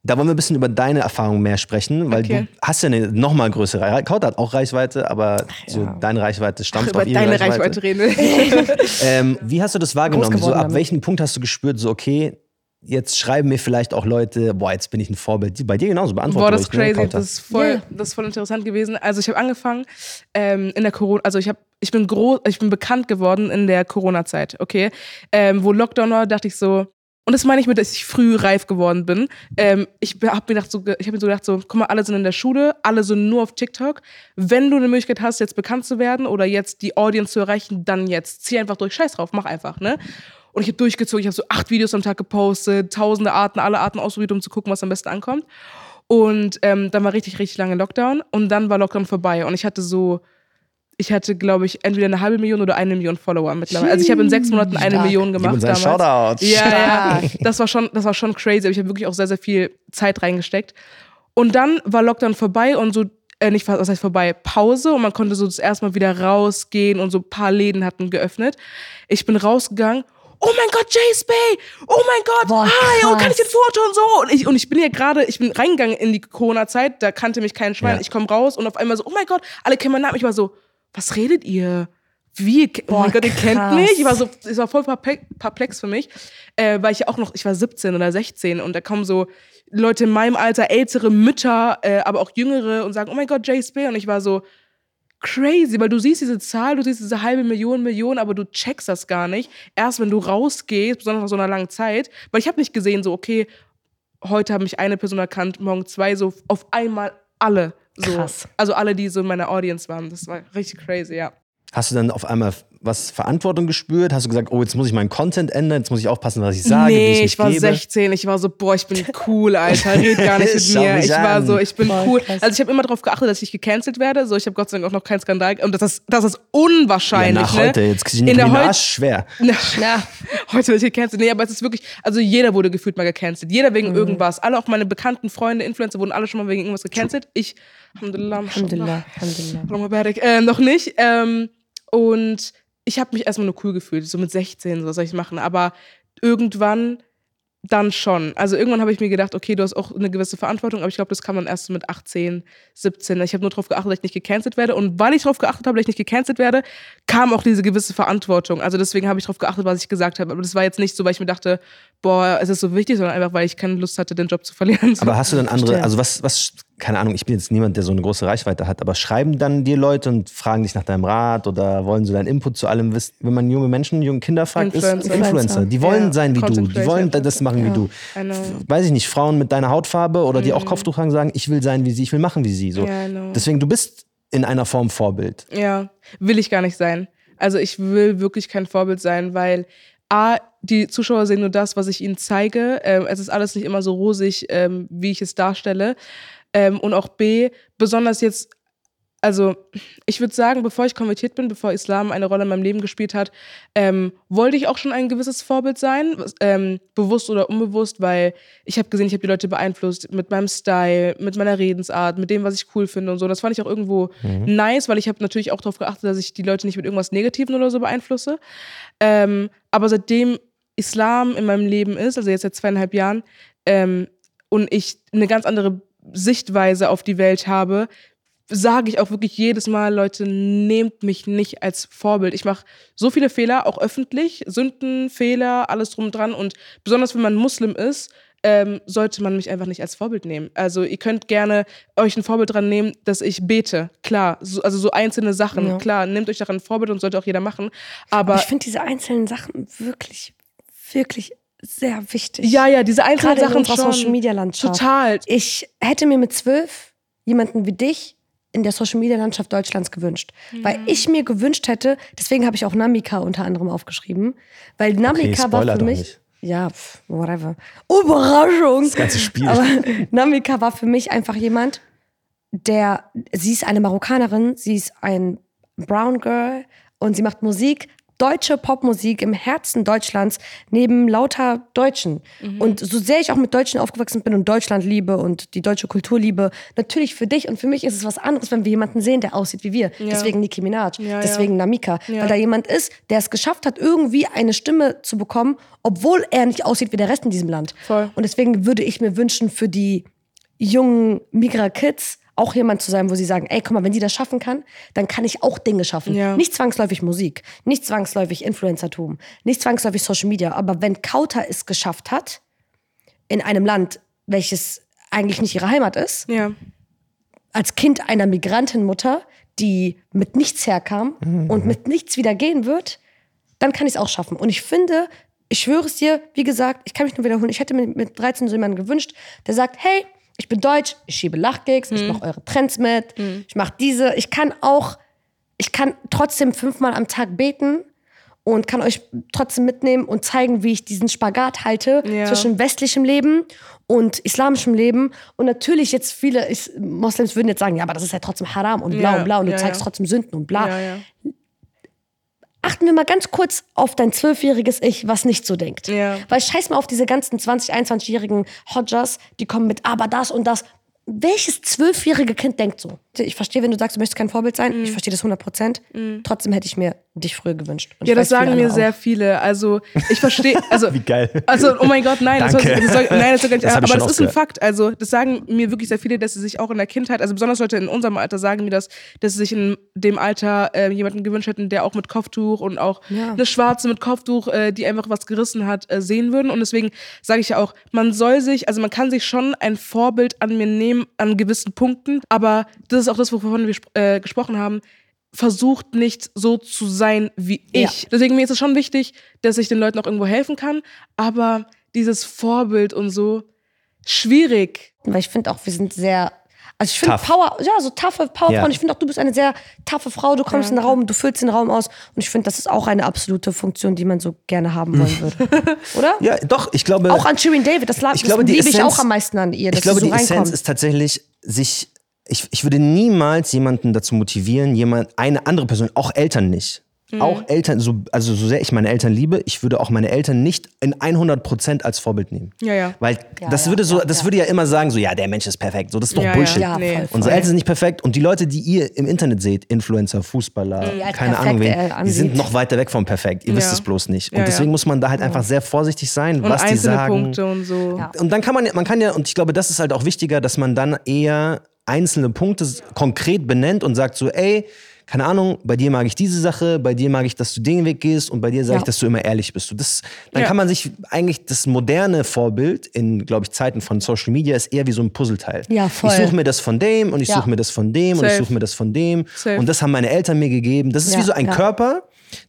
da wollen wir ein bisschen über deine Erfahrung mehr sprechen, weil Okay. du hast ja eine nochmal größere Reichweite. Kaut hat auch Reichweite, aber so ja. deine Reichweite stampft Über auf ihre deine Reichweite. Reichweite reden. Ähm, wie hast du das wahrgenommen? So, ab welchem Punkt hast du gespürt, so okay, jetzt schreiben mir vielleicht auch Leute, boah, jetzt bin ich ein Vorbild. Bei dir genauso beantwortet. Boah, das ist ne, crazy. Das ist voll, Ja. das ist voll interessant gewesen. Also ich habe angefangen ähm, in der Corona, also ich habe, ich bin groß, ich bin bekannt geworden in der Corona-Zeit, okay, ähm, wo Lockdown war, dachte ich so. Und das meine ich mit, dass ich früh reif geworden bin. Ähm, ich habe mir gedacht, so, ich habe mir so gedacht, so, guck mal, alle sind in der Schule, alle sind nur auf TikTok. Wenn du eine Möglichkeit hast, jetzt bekannt zu werden oder jetzt die Audience zu erreichen, dann jetzt. Zieh einfach durch, scheiß drauf, mach einfach, ne? Und ich habe durchgezogen, ich habe so acht Videos am Tag gepostet, tausende Arten, alle Arten ausprobiert, um zu gucken, was am besten ankommt. Und ähm, dann war richtig, richtig lange Lockdown. Und dann war Lockdown vorbei. Und ich hatte so, ich hatte, glaube ich, entweder eine halbe Million oder eine Million Follower mittlerweile. Also ich habe in sechs Monaten eine Stark. Million Gib gemacht uns einen damals. Shoutout. Ja, ja. Das war schon, das war schon crazy. Aber ich habe wirklich auch sehr, sehr viel Zeit reingesteckt. Und dann war Lockdown vorbei und so, äh, nicht, was heißt vorbei, Pause und man konnte so das erste Mal wieder rausgehen und so ein paar Läden hatten geöffnet. Ich bin rausgegangen. Oh mein Gott, Jay Spay! Oh mein Gott! Boah, hi, oh, kann ich ein Foto und so? Und ich, und ich bin ja gerade, ich bin reingegangen in die Corona-Zeit, da kannte mich kein Schwein. Ja. Ich komme raus und auf einmal so, oh mein Gott, alle kennen meinen Namen. Ich war so, was redet ihr? Wie? Oh Boah, mein Gott, ihr kennt mich? Ich war so, es war voll perplex, für mich, äh, weil ich ja auch noch, ich war 17 oder 16 und da kommen so Leute in meinem Alter, ältere Mütter, äh, aber auch jüngere und sagen, oh mein Gott, Jay Spay. Und ich war so, crazy, weil du siehst diese Zahl, du siehst diese halbe Million, Million, aber du checkst das gar nicht. Erst wenn du rausgehst, besonders nach so einer langen Zeit, weil ich habe nicht gesehen, so, okay, heute habe mich eine Person erkannt, morgen zwei, so auf einmal alle. So. Krass. Also alle, die so in meiner Audience waren. Das war richtig crazy, ja. Hast du dann auf einmal was Verantwortung gespürt? Hast du gesagt, oh, jetzt muss ich meinen Content ändern, jetzt muss ich aufpassen, was ich sage, wie nee, ich ich, mich war gebe? 16, ich war so, boah, ich bin cool, Alter, red gar nicht mit mir. Ich war an. so, ich bin Voll cool. krass. Also ich habe immer darauf geachtet, dass ich gecancelt werde. So, ich habe Gott sei Dank auch noch keinen Skandal. Und das ist, das ist Ja, unwahrscheinlich. nach ne? heute, jetzt ich In der heut- schwer. Ja. Heute wird gecancelt. Nee, aber es ist wirklich, also jeder wurde gefühlt mal gecancelt. Jeder wegen irgendwas. Alle, auch meine bekannten Freunde, Influencer, wurden alle schon mal wegen irgendwas gecancelt. Ich, Alhamdulillah, Alhamdulillah, Alhamdulillah. Barik. äh, noch nicht. Ähm, und ich habe mich erstmal nur cool gefühlt, so mit 16, so was soll ich machen. Aber irgendwann dann schon. Also irgendwann habe ich mir gedacht, okay, du hast auch eine gewisse Verantwortung, aber ich glaube, das kam dann erst mit 18, 17. Ich habe nur darauf geachtet, dass ich nicht gecancelt werde. Und weil ich darauf geachtet habe, dass ich nicht gecancelt werde, kam auch diese gewisse Verantwortung. Also deswegen habe ich darauf geachtet, was ich gesagt habe. Aber das war jetzt nicht so, weil ich mir dachte, boah, es ist so wichtig, sondern einfach, weil ich keine Lust hatte, den Job zu verlieren. Aber hast du dann andere, also was, was, keine Ahnung, ich bin jetzt niemand, der so eine große Reichweite hat, aber schreiben dann dir Leute und fragen dich nach deinem Rat oder wollen sie deinen Input zu allem wissen? Wenn man junge Menschen, junge Kinder fragt, ist Influencer. Influencer. Die wollen Ja, sein wie du, die wollen das machen wie Ja. du. I know. Weiß ich nicht, Frauen mit deiner Hautfarbe oder die auch Kopftuch tragen, sagen, ich will sein wie sie, ich will machen wie sie. So. Ja. Deswegen, du bist in einer Form Vorbild. Ja, will ich gar nicht sein. Also ich will wirklich kein Vorbild sein, weil A, die Zuschauer sehen nur das, was ich ihnen zeige. Ähm, es ist alles nicht immer so rosig, ähm, wie ich es darstelle. Ähm, und auch B, besonders jetzt, also ich würde sagen, bevor ich konvertiert bin, bevor Islam eine Rolle in meinem Leben gespielt hat, ähm, wollte ich auch schon ein gewisses Vorbild sein, ähm, bewusst oder unbewusst, weil ich habe gesehen, ich habe die Leute beeinflusst mit meinem Style, mit meiner Redensart, mit dem, was ich cool finde und so. Das fand ich auch irgendwo nice, weil ich habe natürlich auch darauf geachtet, dass ich die Leute nicht mit irgendwas Negativen oder so beeinflusse. Ähm, aber seitdem Islam in meinem Leben ist, also jetzt seit zweieinhalb Jahren, ähm, und ich eine ganz andere Sichtweise auf die Welt habe, sage ich auch wirklich jedes Mal, Leute, nehmt mich nicht als Vorbild. Ich mache so viele Fehler, auch öffentlich, Sünden, Fehler, alles drum dran. Und besonders wenn man Muslim ist, ähm, sollte man mich einfach nicht als Vorbild nehmen. Also ihr könnt gerne euch ein Vorbild dran nehmen, dass ich bete. Klar, so, also so einzelne Sachen. Ja. Klar, nehmt euch daran ein Vorbild und sollte auch jeder machen. Aber, Aber ich finde diese einzelnen Sachen wirklich, wirklich sehr wichtig. ja, ja, diese einzelnen Gerade in Sachen unserer schon. Social Media Landschaft. Total. Ich hätte mir mit zwölf jemanden wie dich in der Social Media Landschaft Deutschlands gewünscht. Weil ich mir gewünscht hätte, deswegen habe ich auch Namika unter anderem aufgeschrieben, weil Namika war Spoiler für mich. Ja, pff, whatever. Überraschung! Das ganze Spiel. Aber Namika war für mich einfach jemand, der, sie ist eine Marokkanerin, sie ist ein Brown Girl und sie macht Musik, deutsche Popmusik im Herzen Deutschlands, neben lauter Deutschen. Und so sehr ich auch mit Deutschen aufgewachsen bin und Deutschland liebe und die deutsche Kultur liebe, natürlich für dich und für mich ist es was anderes, wenn wir jemanden sehen, der aussieht wie wir. Deswegen Nicki Minaj, Ja, deswegen Namika. Ja. Weil da jemand ist, der es geschafft hat, irgendwie eine Stimme zu bekommen, obwohl er nicht aussieht wie der Rest in diesem Land. Voll. Und deswegen würde ich mir wünschen, für die jungen Migra-Kids auch jemand zu sein, wo sie sagen, ey, guck mal, wenn sie das schaffen kann, dann kann ich auch Dinge schaffen. Ja. Nicht zwangsläufig Musik, nicht zwangsläufig Influencertum, nicht zwangsläufig Social Media, aber wenn Kauta es geschafft hat, in einem Land, welches eigentlich nicht ihre Heimat ist, Ja. als Kind einer Migrantenmutter, die mit nichts herkam und mit nichts wieder gehen wird, dann kann ich es auch schaffen. Und ich finde, ich schwöre es dir, wie gesagt, ich kann mich nur wiederholen, ich hätte mir mit 13 so jemanden gewünscht, der sagt, hey, ich bin deutsch, ich schiebe Lachgigs, ich mache eure Trends mit, ich mache diese, ich kann auch, ich kann trotzdem fünfmal am Tag beten und kann euch trotzdem mitnehmen und zeigen, wie ich diesen Spagat halte Ja. zwischen westlichem Leben und islamischem Leben. Und natürlich jetzt viele Moslems würden jetzt sagen, ja, aber das ist ja trotzdem haram und bla Ja, und bla und du ja, zeigst trotzdem Sünden und bla. Achten wir mal ganz kurz auf dein zwölfjähriges Ich, was nicht so denkt. Ja. Weil scheiß mal auf diese ganzen 20-, 21-jährigen Hodgers, die kommen mit aber das und das. Welches zwölfjährige Kind denkt so? Ich verstehe, wenn du sagst, du möchtest kein Vorbild sein. Ich verstehe das 100 Prozent. Trotzdem hätte ich mir dich früher gewünscht. Und Ja, das sagen mir andere sehr auch. viele. Also ich verstehe, also Wie geil. Also, oh mein Gott, nein, das, soll, das soll, nein, das soll gar nicht, Das aber das ist ein. Fakt. Also, das sagen mir wirklich sehr viele, dass sie sich auch in der Kindheit, also besonders Leute in unserem Alter sagen mir das, dass sie sich in dem Alter äh, jemanden gewünscht hätten, der auch mit Kopftuch und auch Ja. eine Schwarze mit Kopftuch, äh, die einfach was gerissen hat, äh, sehen würden. Und deswegen sage ich ja auch, man soll sich, also man kann sich schon ein Vorbild an mir nehmen an gewissen Punkten, aber das ist auch das, wovon wir äh, gesprochen haben. Versucht nicht so zu sein wie ich. Deswegen mir ist es schon wichtig, dass ich den Leuten auch irgendwo helfen kann, aber dieses Vorbild und so schwierig. Weil ich finde auch, wir sind sehr. Also ich finde. Power, ja, so taffe Powerfrauen. Ja. Ich finde auch, du bist eine sehr taffe Frau. Du kommst in den Raum, du füllst den Raum aus. Und ich finde, das ist auch eine absolute Funktion, die man so gerne haben wollen würde. Oder? Ja, doch, ich glaube. Auch an Shirin David, das, ich das glaube, die liebe ich Essenz- auch am meisten an ihr, dass ich glaube, sie so die Essenz reinkommt. ist tatsächlich, sich. Ich, ich würde niemals jemanden dazu motivieren, jemand, eine andere Person, auch Eltern nicht, auch Eltern, so, also so sehr ich meine Eltern liebe, ich würde auch meine Eltern nicht in 100% als Vorbild nehmen. Ja, ja. Weil Ja, das ja, würde so, ja, das ja. würde ja immer sagen, so ja, der Mensch ist perfekt. So, das ist doch. Bullshit. Ja, Nee. voll, voll. Unsere Eltern sind nicht perfekt und die Leute, die ihr im Internet seht, Influencer, Fußballer, keine perfekt, Ahnung wen, äh, die sind noch weiter weg vom perfekt. Ihr wisst es bloß nicht. Und Ja, ja. deswegen muss man da halt einfach sehr vorsichtig sein, Und was die einzelne sagen. Punkte und so. Ja. Und dann kann man, ja- man kann ja, und ich glaube, das ist halt auch wichtiger, dass man dann eher einzelne Punkte konkret benennt und sagt so, ey, keine Ahnung, bei dir mag ich diese Sache, bei dir mag ich, dass du den Weg gehst und bei dir sage ich, Ja. dass du immer ehrlich bist. Das, dann Ja. kann man sich eigentlich das moderne Vorbild in, glaube ich, Zeiten von Social Media ist eher wie so ein Puzzleteil. Ja, voll. Ich suche mir das von dem und ich Ja. suche mir das von dem und ich Safe. suche mir das von dem. Safe. Und das haben meine Eltern mir gegeben. Das ist wie so ein. Körper.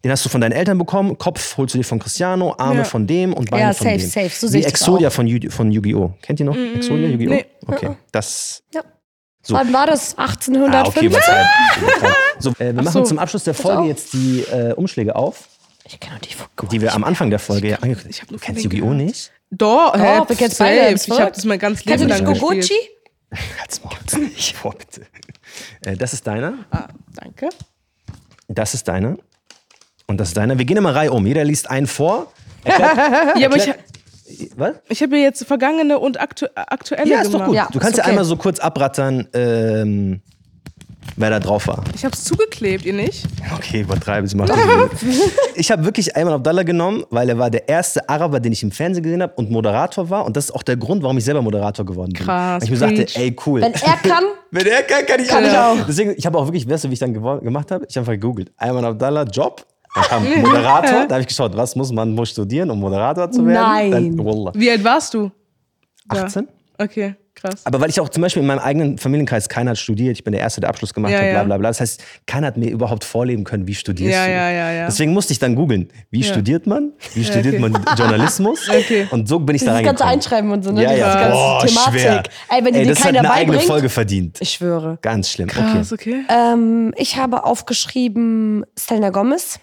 Den hast du von deinen Eltern bekommen, Kopf holst du dir von Cristiano, Arme von dem und Beine Ja, von safe, dem. safe. So wie ich Exodia von, Yu von Yu-Gi-Oh! Kennt ihr noch Exodia, Yu-Gi-Oh? nee. Okay, das Ja. So. Wann war das? Ah, 1805? okay, übertreibt. Übertreibt. so, äh, wir machen so. zum Abschluss der Folge jetzt die äh, Umschläge auf, ich kenne die von die wir am Anfang der Folge ja angekündigt ich hab nur Du kennst Yu-Gi-Oh! nicht? Doch, hä, Oh, wir kennen beide, Ich habe das mein ganzes Kennst Leben du lang nicht gespielt. Goguchi? Halt's Maul. Ich vor, bitte. Äh, das ist deiner, Ah, danke. das ist deiner und das ist deiner. Wir gehen immer Reihe um. Jeder liest einen vor. Erklärt, Ja, aber ich, was? ich habe jetzt vergangene und aktu aktuelle Ja, ist doch gemacht. gut. Ja, du kannst ja okay. einmal so kurz abrattern, ähm, wer da drauf war. Ich habe es zugeklebt, ihr nicht? Okay, übertreibe, sie nicht. Ich habe wirklich Ayman Abdallah genommen, weil er war der erste Araber, den ich im Fernsehen gesehen habe und Moderator war. Und das ist auch der Grund, warum ich selber Moderator geworden bin. Krass, Weil ich mir sagte, ey, cool. Wenn er kann, Wenn er kann, kann ich, Kann ich auch. Deswegen, ich habe auch wirklich, weißt du, wie ich dann gemacht habe? Ich habe einfach gegoogelt. Ayman Abdallah, Job. Dann kam Moderator. Da habe ich geschaut, was muss man muss studieren, um Moderator zu werden? Nein. Dann, Wallah. Wie alt warst du? Da. 18? Okay, krass. Aber weil ich auch zum Beispiel in meinem eigenen Familienkreis, keiner hat studiert, ich bin der Erste, der Abschluss gemacht Ja, hat, bla ja. bla bla. Das heißt, keiner hat mir überhaupt vorleben können, wie studierst Ja, du. ja, ja, ja. Deswegen musste ich dann googeln, wie studiert man, wie studiert okay. man Journalismus. Okay. Und so bin ich da das ganze reingekommen. Einschreiben und so, ne? Ja, ja, ganze boah, Thematik. schwer. Ey, wenn Ey, die das hat keiner eine eigene. Folge verdient. Ich schwöre. Ganz schlimm. Krass, Okay. okay. Ähm, ich habe aufgeschrieben Selena Gomez.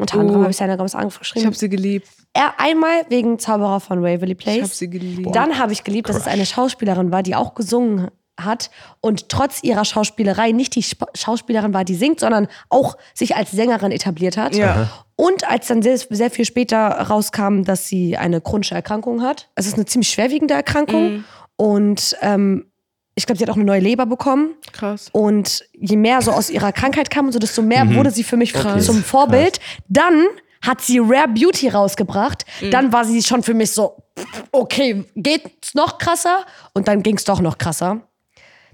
Unter anderem Oh. habe ich Selena Gomez Ich aufgeschrieben. habe sie geliebt. er einmal wegen Zauberer von Waverly Place. Ich habe sie geliebt. Dann habe ich geliebt, dass es eine Schauspielerin war, die auch gesungen hat und trotz ihrer Schauspielerei nicht die Sp Schauspielerin war, die singt, sondern auch sich als Sängerin etabliert hat. Ja. Und als dann sehr, sehr viel später rauskam, dass sie eine chronische Erkrankung hat. Es ist eine ziemlich schwerwiegende Erkrankung. Und ähm, ich glaube, sie hat auch eine neue Leber bekommen. Krass. Und je mehr so aus ihrer Krankheit kam und so, desto mehr wurde sie für mich Okay. zum Vorbild. Dann hat sie Rare Beauty rausgebracht. Dann war sie schon für mich so, okay, geht's noch krasser? Und dann ging's doch noch krasser.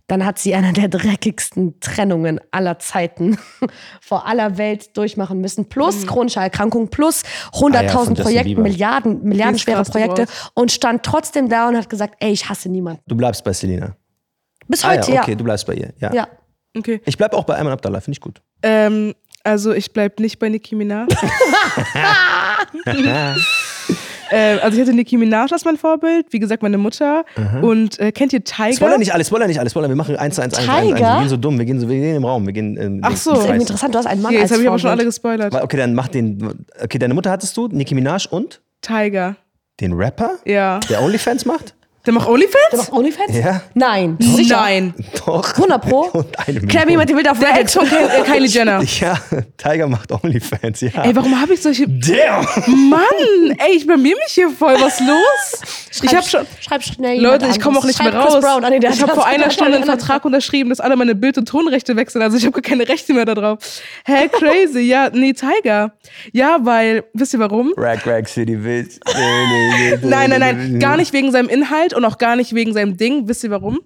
Dann hat sie eine der dreckigsten Trennungen aller Zeiten vor aller Welt durchmachen müssen. Plus chronische Erkrankung, plus von 100.000 Justin Projekte, Bieber. Milliarden, milliardenschwere krass, Projekte. Und stand trotzdem da und hat gesagt, ey, ich hasse niemanden. Du bleibst bei Selina. Bis Ah heute, ja, ja. okay, du bleibst bei ihr. Ja. ja. Okay. Ich bleib auch bei Ayman Abdallah, finde ich gut. Ähm, also ich bleib nicht bei Nicki Minaj. ähm, also ich hatte Nicki Minaj als mein Vorbild, wie gesagt meine Mutter. Und äh, kennt ihr Tiger? Spoiler nicht alles, spoiler nicht alles, spoiler. Wir machen eins zu eins, eins, eins? Wir gehen so dumm, wir gehen, so, wir gehen im Raum, wir gehen. Ähm, Ach so. Das ist interessant, du hast einen Mann Okay, als jetzt habe ich aber schon alle gespoilert. Okay, dann mach den. Okay, deine Mutter hattest du, Nicki Minaj und Tiger. den Rapper, Ja. der OnlyFans macht? Der macht Der OnlyFans? macht OnlyFans? Ja. Nein. Sicher. Nein. Doch. 100 Pro? Und eine Million. Bild auf Der Ex Reddit. von Ky- äh, Kylie Jenner. Ja, Tiger macht OnlyFans, ja. Ey, warum habe ich solche. Damn! Mann! Ey, ich blamier mich hier voll. Was ist los? Ich habe schon. Schreib schnell jemand Leute, ich komme auch nicht mehr Schreib Chris raus. Brown. Ah, nee, der ich habe vor einer Stunde einen Vertrag unterschrieben, dass alle meine Bild- und Tonrechte wechseln. Also ich habe gar keine Rechte mehr da drauf. Hä, crazy. Ja, nee, Tiger. Ja, weil, wisst ihr warum? Rack, Rack City, Bitch. Nein, nein, nein. Gar nicht wegen seinem Inhalt und auch gar nicht wegen seinem Ding. Wisst ihr warum?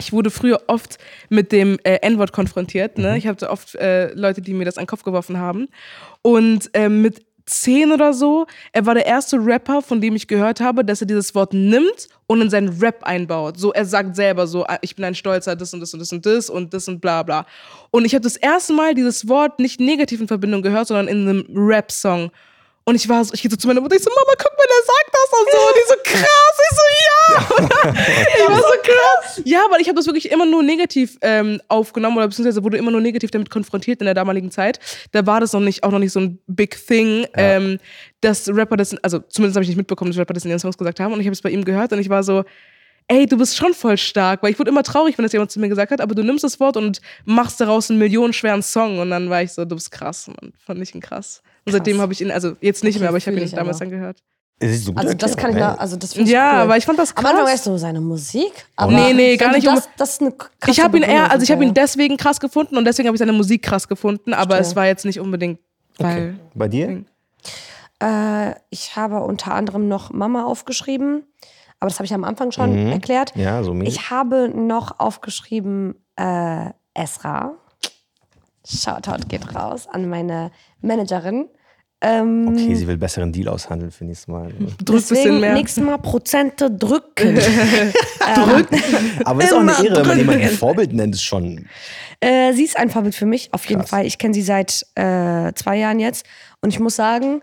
Ich wurde früher oft mit dem äh, N-Wort konfrontiert. Ne? Ich hatte oft äh, Leute, die mir das an den Kopf geworfen haben. Und ähm, mit zehn oder so, er war der erste Rapper, von dem ich gehört habe, dass er dieses Wort nimmt und in seinen Rap einbaut. So, er sagt selber so, ah, ich bin ein Stolzer, das und das und das und das und das und bla bla. Und ich habe das erste Mal dieses Wort nicht negativ in Verbindung gehört, sondern in einem Rap-Song. Und ich war so, ich gehe so zu meiner Mutter, ich so, Mama, guck mal, der sagt das und so. Und die so, krass. Ich so, ja. ich war so krass. Ja, weil ich habe das wirklich immer nur negativ ähm, aufgenommen oder beziehungsweise wurde immer nur negativ damit konfrontiert in der damaligen Zeit. Da war das noch nicht, auch noch nicht so ein Big Thing, ähm, dass Rapper das, also zumindest habe ich nicht mitbekommen, dass Rapper das in ihren Songs gesagt haben. Und ich habe es bei ihm gehört und ich war so, ey, du bist schon voll stark. Weil ich wurde immer traurig, wenn das jemand zu mir gesagt hat, aber du nimmst das Wort und machst daraus einen millionenschweren Song. Und dann war ich so, du bist krass, Mann. Fand ich ihn krass. Und seitdem habe ich ihn, also jetzt nicht Okay, mehr, aber ich habe ihn ich damals aber. dann gehört. Es ist so gut Also das kann ich da, also das finde ich Ja, cool. aber ich fand das Am Anfang krass. weißt du seine Musik, aber Nee, nee, gar nicht Das, das ist eine krasse Ich habe ihn eher, also ich habe ihn deswegen krass gefunden und deswegen habe ich seine Musik krass gefunden, aber Verstehe. es war jetzt nicht unbedingt, weil. Okay. Bei dir? Äh, ich habe unter anderem noch Mama aufgeschrieben, aber das habe ich am Anfang schon Mhm. erklärt. Ja, so mäßig. Ich habe noch aufgeschrieben äh, Esra. Shoutout geht raus an meine Managerin. Ähm, Okay, sie will besseren Deal aushandeln für nächstes Mal. Drück ein deswegen bisschen mehr. nächstes Mal Prozente drücken. Aber ist auch eine Ehre, wenn man jemanden drücken. Vorbild nennt, ist schon. Äh, sie ist ein Vorbild für mich, auf jeden Krass. Fall. Ich kenne sie seit äh, zwei Jahren jetzt. Und ich muss sagen,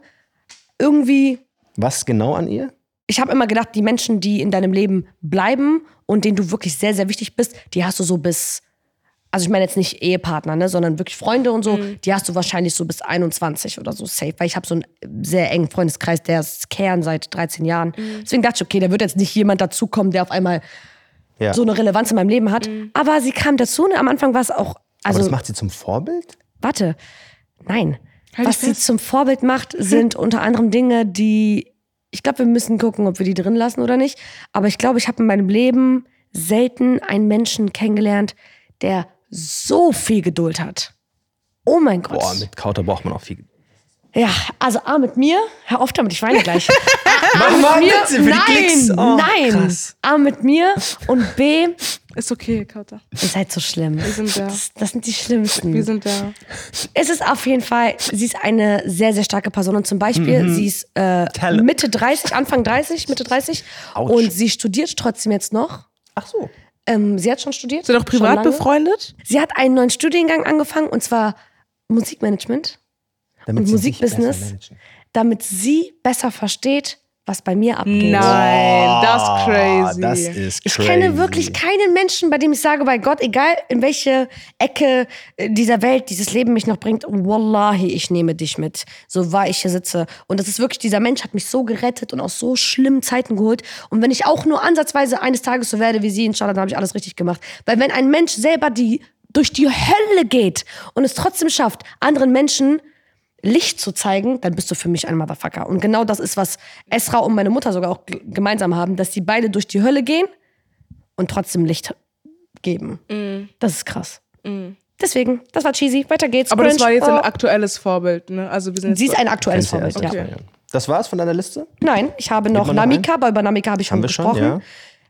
irgendwie, Was genau an ihr? ich habe immer gedacht, die Menschen, die in deinem Leben bleiben und denen du wirklich sehr, sehr wichtig bist, die hast du so bis, also ich meine jetzt nicht Ehepartner, ne, sondern wirklich Freunde und so, die hast du wahrscheinlich so bis 21 oder so safe. Weil ich habe so einen sehr engen Freundeskreis, der ist Kern seit 13 Jahren. Deswegen dachte ich, okay, da wird jetzt nicht jemand dazukommen, der auf einmal Ja. so eine Relevanz in meinem Leben hat. Aber sie kam dazu. Ne? Am Anfang war es auch, Aber also das macht sie zum Vorbild? warte, nein. Halt Was sie zum Vorbild macht, sind unter anderem Dinge, die, ich glaube, wir müssen gucken, ob wir die drin lassen oder nicht. Aber ich glaube, ich habe in meinem Leben selten einen Menschen kennengelernt, der so viel Geduld hat. Oh mein Gott. Boah, mit Kauter braucht man auch viel. ja, also A mit mir, hör auf damit, ich weine gleich. Mach mal mir, Witze für die nein. Oh, nein. Krass. A mit mir und B, Ist okay, Kauter. ihr seid so schlimm. Wir sind da. Das, das sind die schlimmsten. Wir sind da. Es ist auf jeden Fall, sie ist eine sehr, sehr starke Person. Und zum Beispiel, Mhm. sie ist äh. Mitte 30, Anfang 30, Mitte 30. Autsch. Und sie studiert trotzdem jetzt noch. Ach so. Ähm, sie hat schon studiert. Sind auch privat befreundet? Sie hat einen neuen Studiengang angefangen und zwar Musikmanagement, Damit Und Musikbusiness? damit sie besser versteht, was bei mir abgeht. Nein, das ist crazy. Das ist Ich crazy. kenne wirklich keinen Menschen, bei dem ich sage, bei Gott, egal in welche Ecke äh, dieser Welt dieses Leben mich noch bringt, Wallahi, ich nehme dich mit, so wahr ich hier sitze. Und das ist wirklich, dieser Mensch hat mich so gerettet und aus so schlimmen Zeiten geholt. Und wenn ich auch nur ansatzweise eines Tages so werde wie sie, inshallah, dann habe ich alles richtig gemacht. Weil wenn ein Mensch selber die durch die Hölle geht und es trotzdem schafft, anderen Menschen Licht zu zeigen, dann bist du für mich ein Motherfucker. Und genau das ist, was Esra und meine Mutter sogar auch gemeinsam haben, dass sie beide durch die Hölle gehen und trotzdem Licht geben. Das ist krass. Deswegen, das war cheesy. Weiter geht's. Aber das Cringe. war jetzt ein Oh. aktuelles Vorbild, ne? Also wir sind jetzt Sie ist ein aktuelles Vorbild, erst ja. okay. Das war's von deiner Liste? Nein, ich habe noch Namika, aber über Namika habe ich schon Haben wir schon, gesprochen. ja.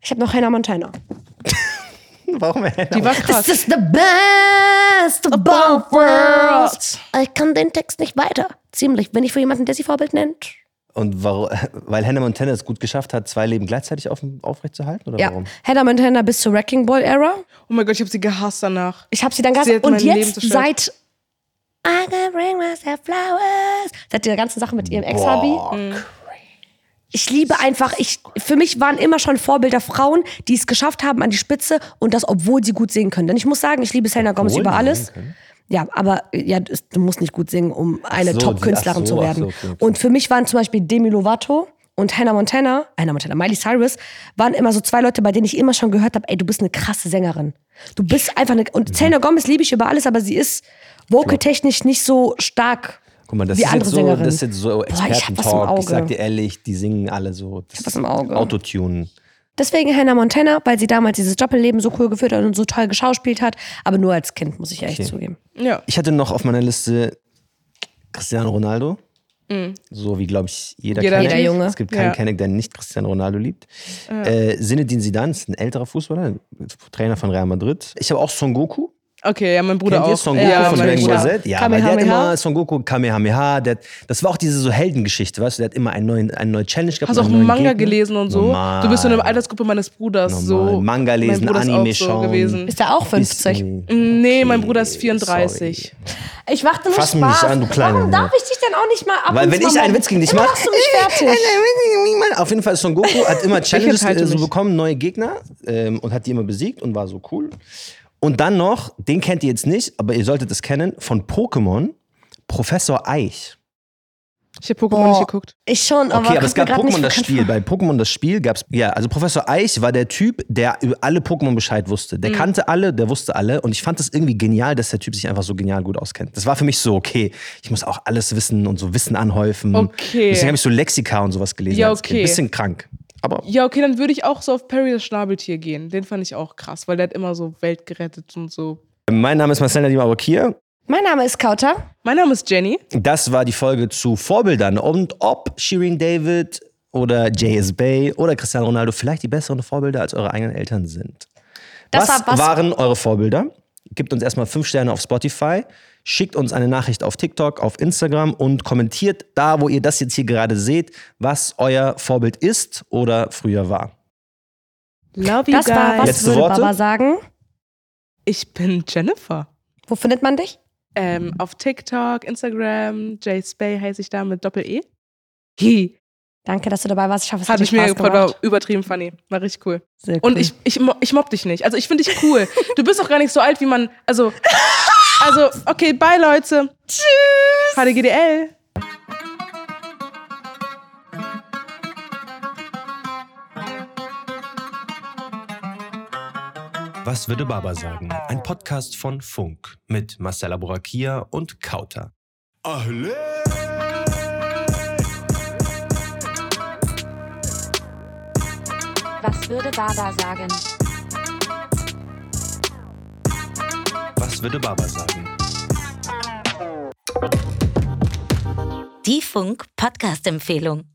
Ich habe noch Hannah Montana. Warum? Die war krass. This is the best of both worlds. Ich kann den Text nicht weiter. Ziemlich. Wenn ich für jemanden, der sie Vorbild nennt. Und warum, weil Hannah Montana es gut geschafft hat, zwei Leben gleichzeitig auf, aufrechtzuerhalten? Oder Ja. warum? Hannah Montana bis zur Wrecking Ball Era. Oh mein Gott, ich habe sie gehasst danach. Ich habe sie dann gehasst. Sie Und jetzt seit I can bring myself flowers. Seit der ganzen Sache mit ihrem Ex-Hubby. Ich liebe einfach, ich, für mich waren immer schon Vorbilder Frauen, die es geschafft haben an die Spitze und das, obwohl sie gut singen können. Denn ich muss sagen, ich liebe Selena Gomez über alles. Ja, aber ja, du musst nicht gut singen, um eine so, Top-Künstlerin so, zu werden. so, okay, okay. Und für mich waren zum Beispiel Demi Lovato und Hannah Montana, Hannah Montana, Miley Cyrus, waren immer so zwei Leute, bei denen ich immer schon gehört habe, ey, du bist eine krasse Sängerin. Du bist einfach eine, und Selena Gomez liebe ich über alles, aber sie ist vocal-technisch nicht so stark. Guck mal, das Wie ist, andere jetzt so, Sängerin. das ist jetzt so ich Expertentalk. Auge. Ich sag dir ehrlich, die singen alle so. Das hab was im Auge. Autotune. Deswegen Hannah Montana, weil sie damals dieses Doppelleben so cool geführt hat und so toll geschauspielt hat, aber nur als Kind, muss ich ehrlich Okay. zugeben. Ja. Ich hatte noch auf meiner Liste Cristiano Ronaldo. So wie, glaube ich, jeder, Jeder Kenneck. Jeder Junge. Es gibt keinen Ja. Kenneck, der nicht Cristiano Ronaldo liebt. Äh, Zinedine Zidane ist ein älterer Fußballer, Trainer von Real Madrid. Ich habe auch Son Goku. Okay, ja, mein Bruder Kennt ihr auch. Son Goku ja, von mein Dragon Bruder. Ball Z? Ja, weil der hat immer Son Goku Kamehameha. Der, das war auch diese so Heldengeschichte, weißt du? Der hat immer einen neuen, eine neue Challenge gehabt. Hast du auch einen neuen Manga Gegner. gelesen und so? Normal. Du bist so in der Altersgruppe meines Bruders. Normal. So. Manga lesen, ist Anime auch so schauen. gewesen. Ist er auch 50? Disney. Nee, mein Okay, Bruder ist 34. Ich machte nur Fass mich Spaß. nicht an, du Kleiner. Warum darf ich dich denn auch nicht mal ab Weil wenn ich einen? Witz gegen dich mache, machst du mich fertig. Auf jeden Fall Son Goku hat immer Challenges so mich. bekommen, neue Gegner ähm, und hat die immer besiegt und war so cool. Und dann noch, den kennt ihr jetzt nicht, aber ihr solltet es kennen, von Pokémon, Professor Eich. Ich habe Pokémon Boah. nicht geguckt. Ich schon, aber. Okay, aber es gab Pokémon das Spiel. Bei Pokémon das Spiel gab es, ja, also Professor Eich war der Typ, der über alle Pokémon Bescheid wusste. Mhm. Der kannte alle, der wusste alle. Und ich fand es irgendwie genial, dass der Typ sich einfach so genial gut auskennt. Das war für mich so, okay, ich muss auch alles wissen und so Wissen anhäufen. Okay. Deswegen habe ich so Lexika und sowas gelesen. Ja, als Kind. okay. Bisschen krank. Aber Ja, okay, dann würde ich auch so auf Perry das Schnabeltier gehen. Den fand ich auch krass, weil der hat immer so Welt gerettet und so. mein Name ist Marcel Nadim Abakir. Mein Name ist Kauter. Mein Name ist Jenny. Das war die Folge zu Vorbildern und ob Shirin David oder J.S. Bay oder Cristiano Ronaldo vielleicht die besseren Vorbilder als eure eigenen Eltern sind. Das was, war was- waren eure Vorbilder? Gebt uns erstmal fünf Sterne auf Spotify, schickt uns eine Nachricht auf TikTok, auf Instagram und kommentiert da, wo ihr das jetzt hier gerade seht, was euer Vorbild ist oder früher war. Love you Das war guys. was Letzte würde Worte? Baba sagen. Ich bin Jennifer. Wo findet man dich? Ähm, auf TikTok, Instagram, Jay Spay heiße ich da mit Doppel-E. Hi. Danke, dass du dabei warst. Ich hoffe, es Hat hat ich mir Spaß gefreut, gemacht. war übertrieben funny. War richtig cool. Sehr Und cool. ich, ich, ich mobb dich nicht. Also ich finde dich cool. Du bist auch gar nicht so alt, wie man. Also. Also, okay, bye Leute. Tschüss. HDGDL. Was würde Baba sagen? Ein Podcast von Funk mit Marcella Borakia und Kauter. Was würde Baba sagen? Was würde Baba sagen? Die Funk-Podcast-Empfehlung.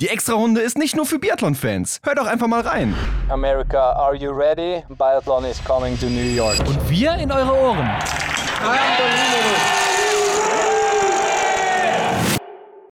die Extrarunde ist nicht nur für Biathlon-Fans. Hört doch einfach mal rein. America, are you ready? Biathlon is coming to New York. Und wir in eure Ohren. Unbelievable.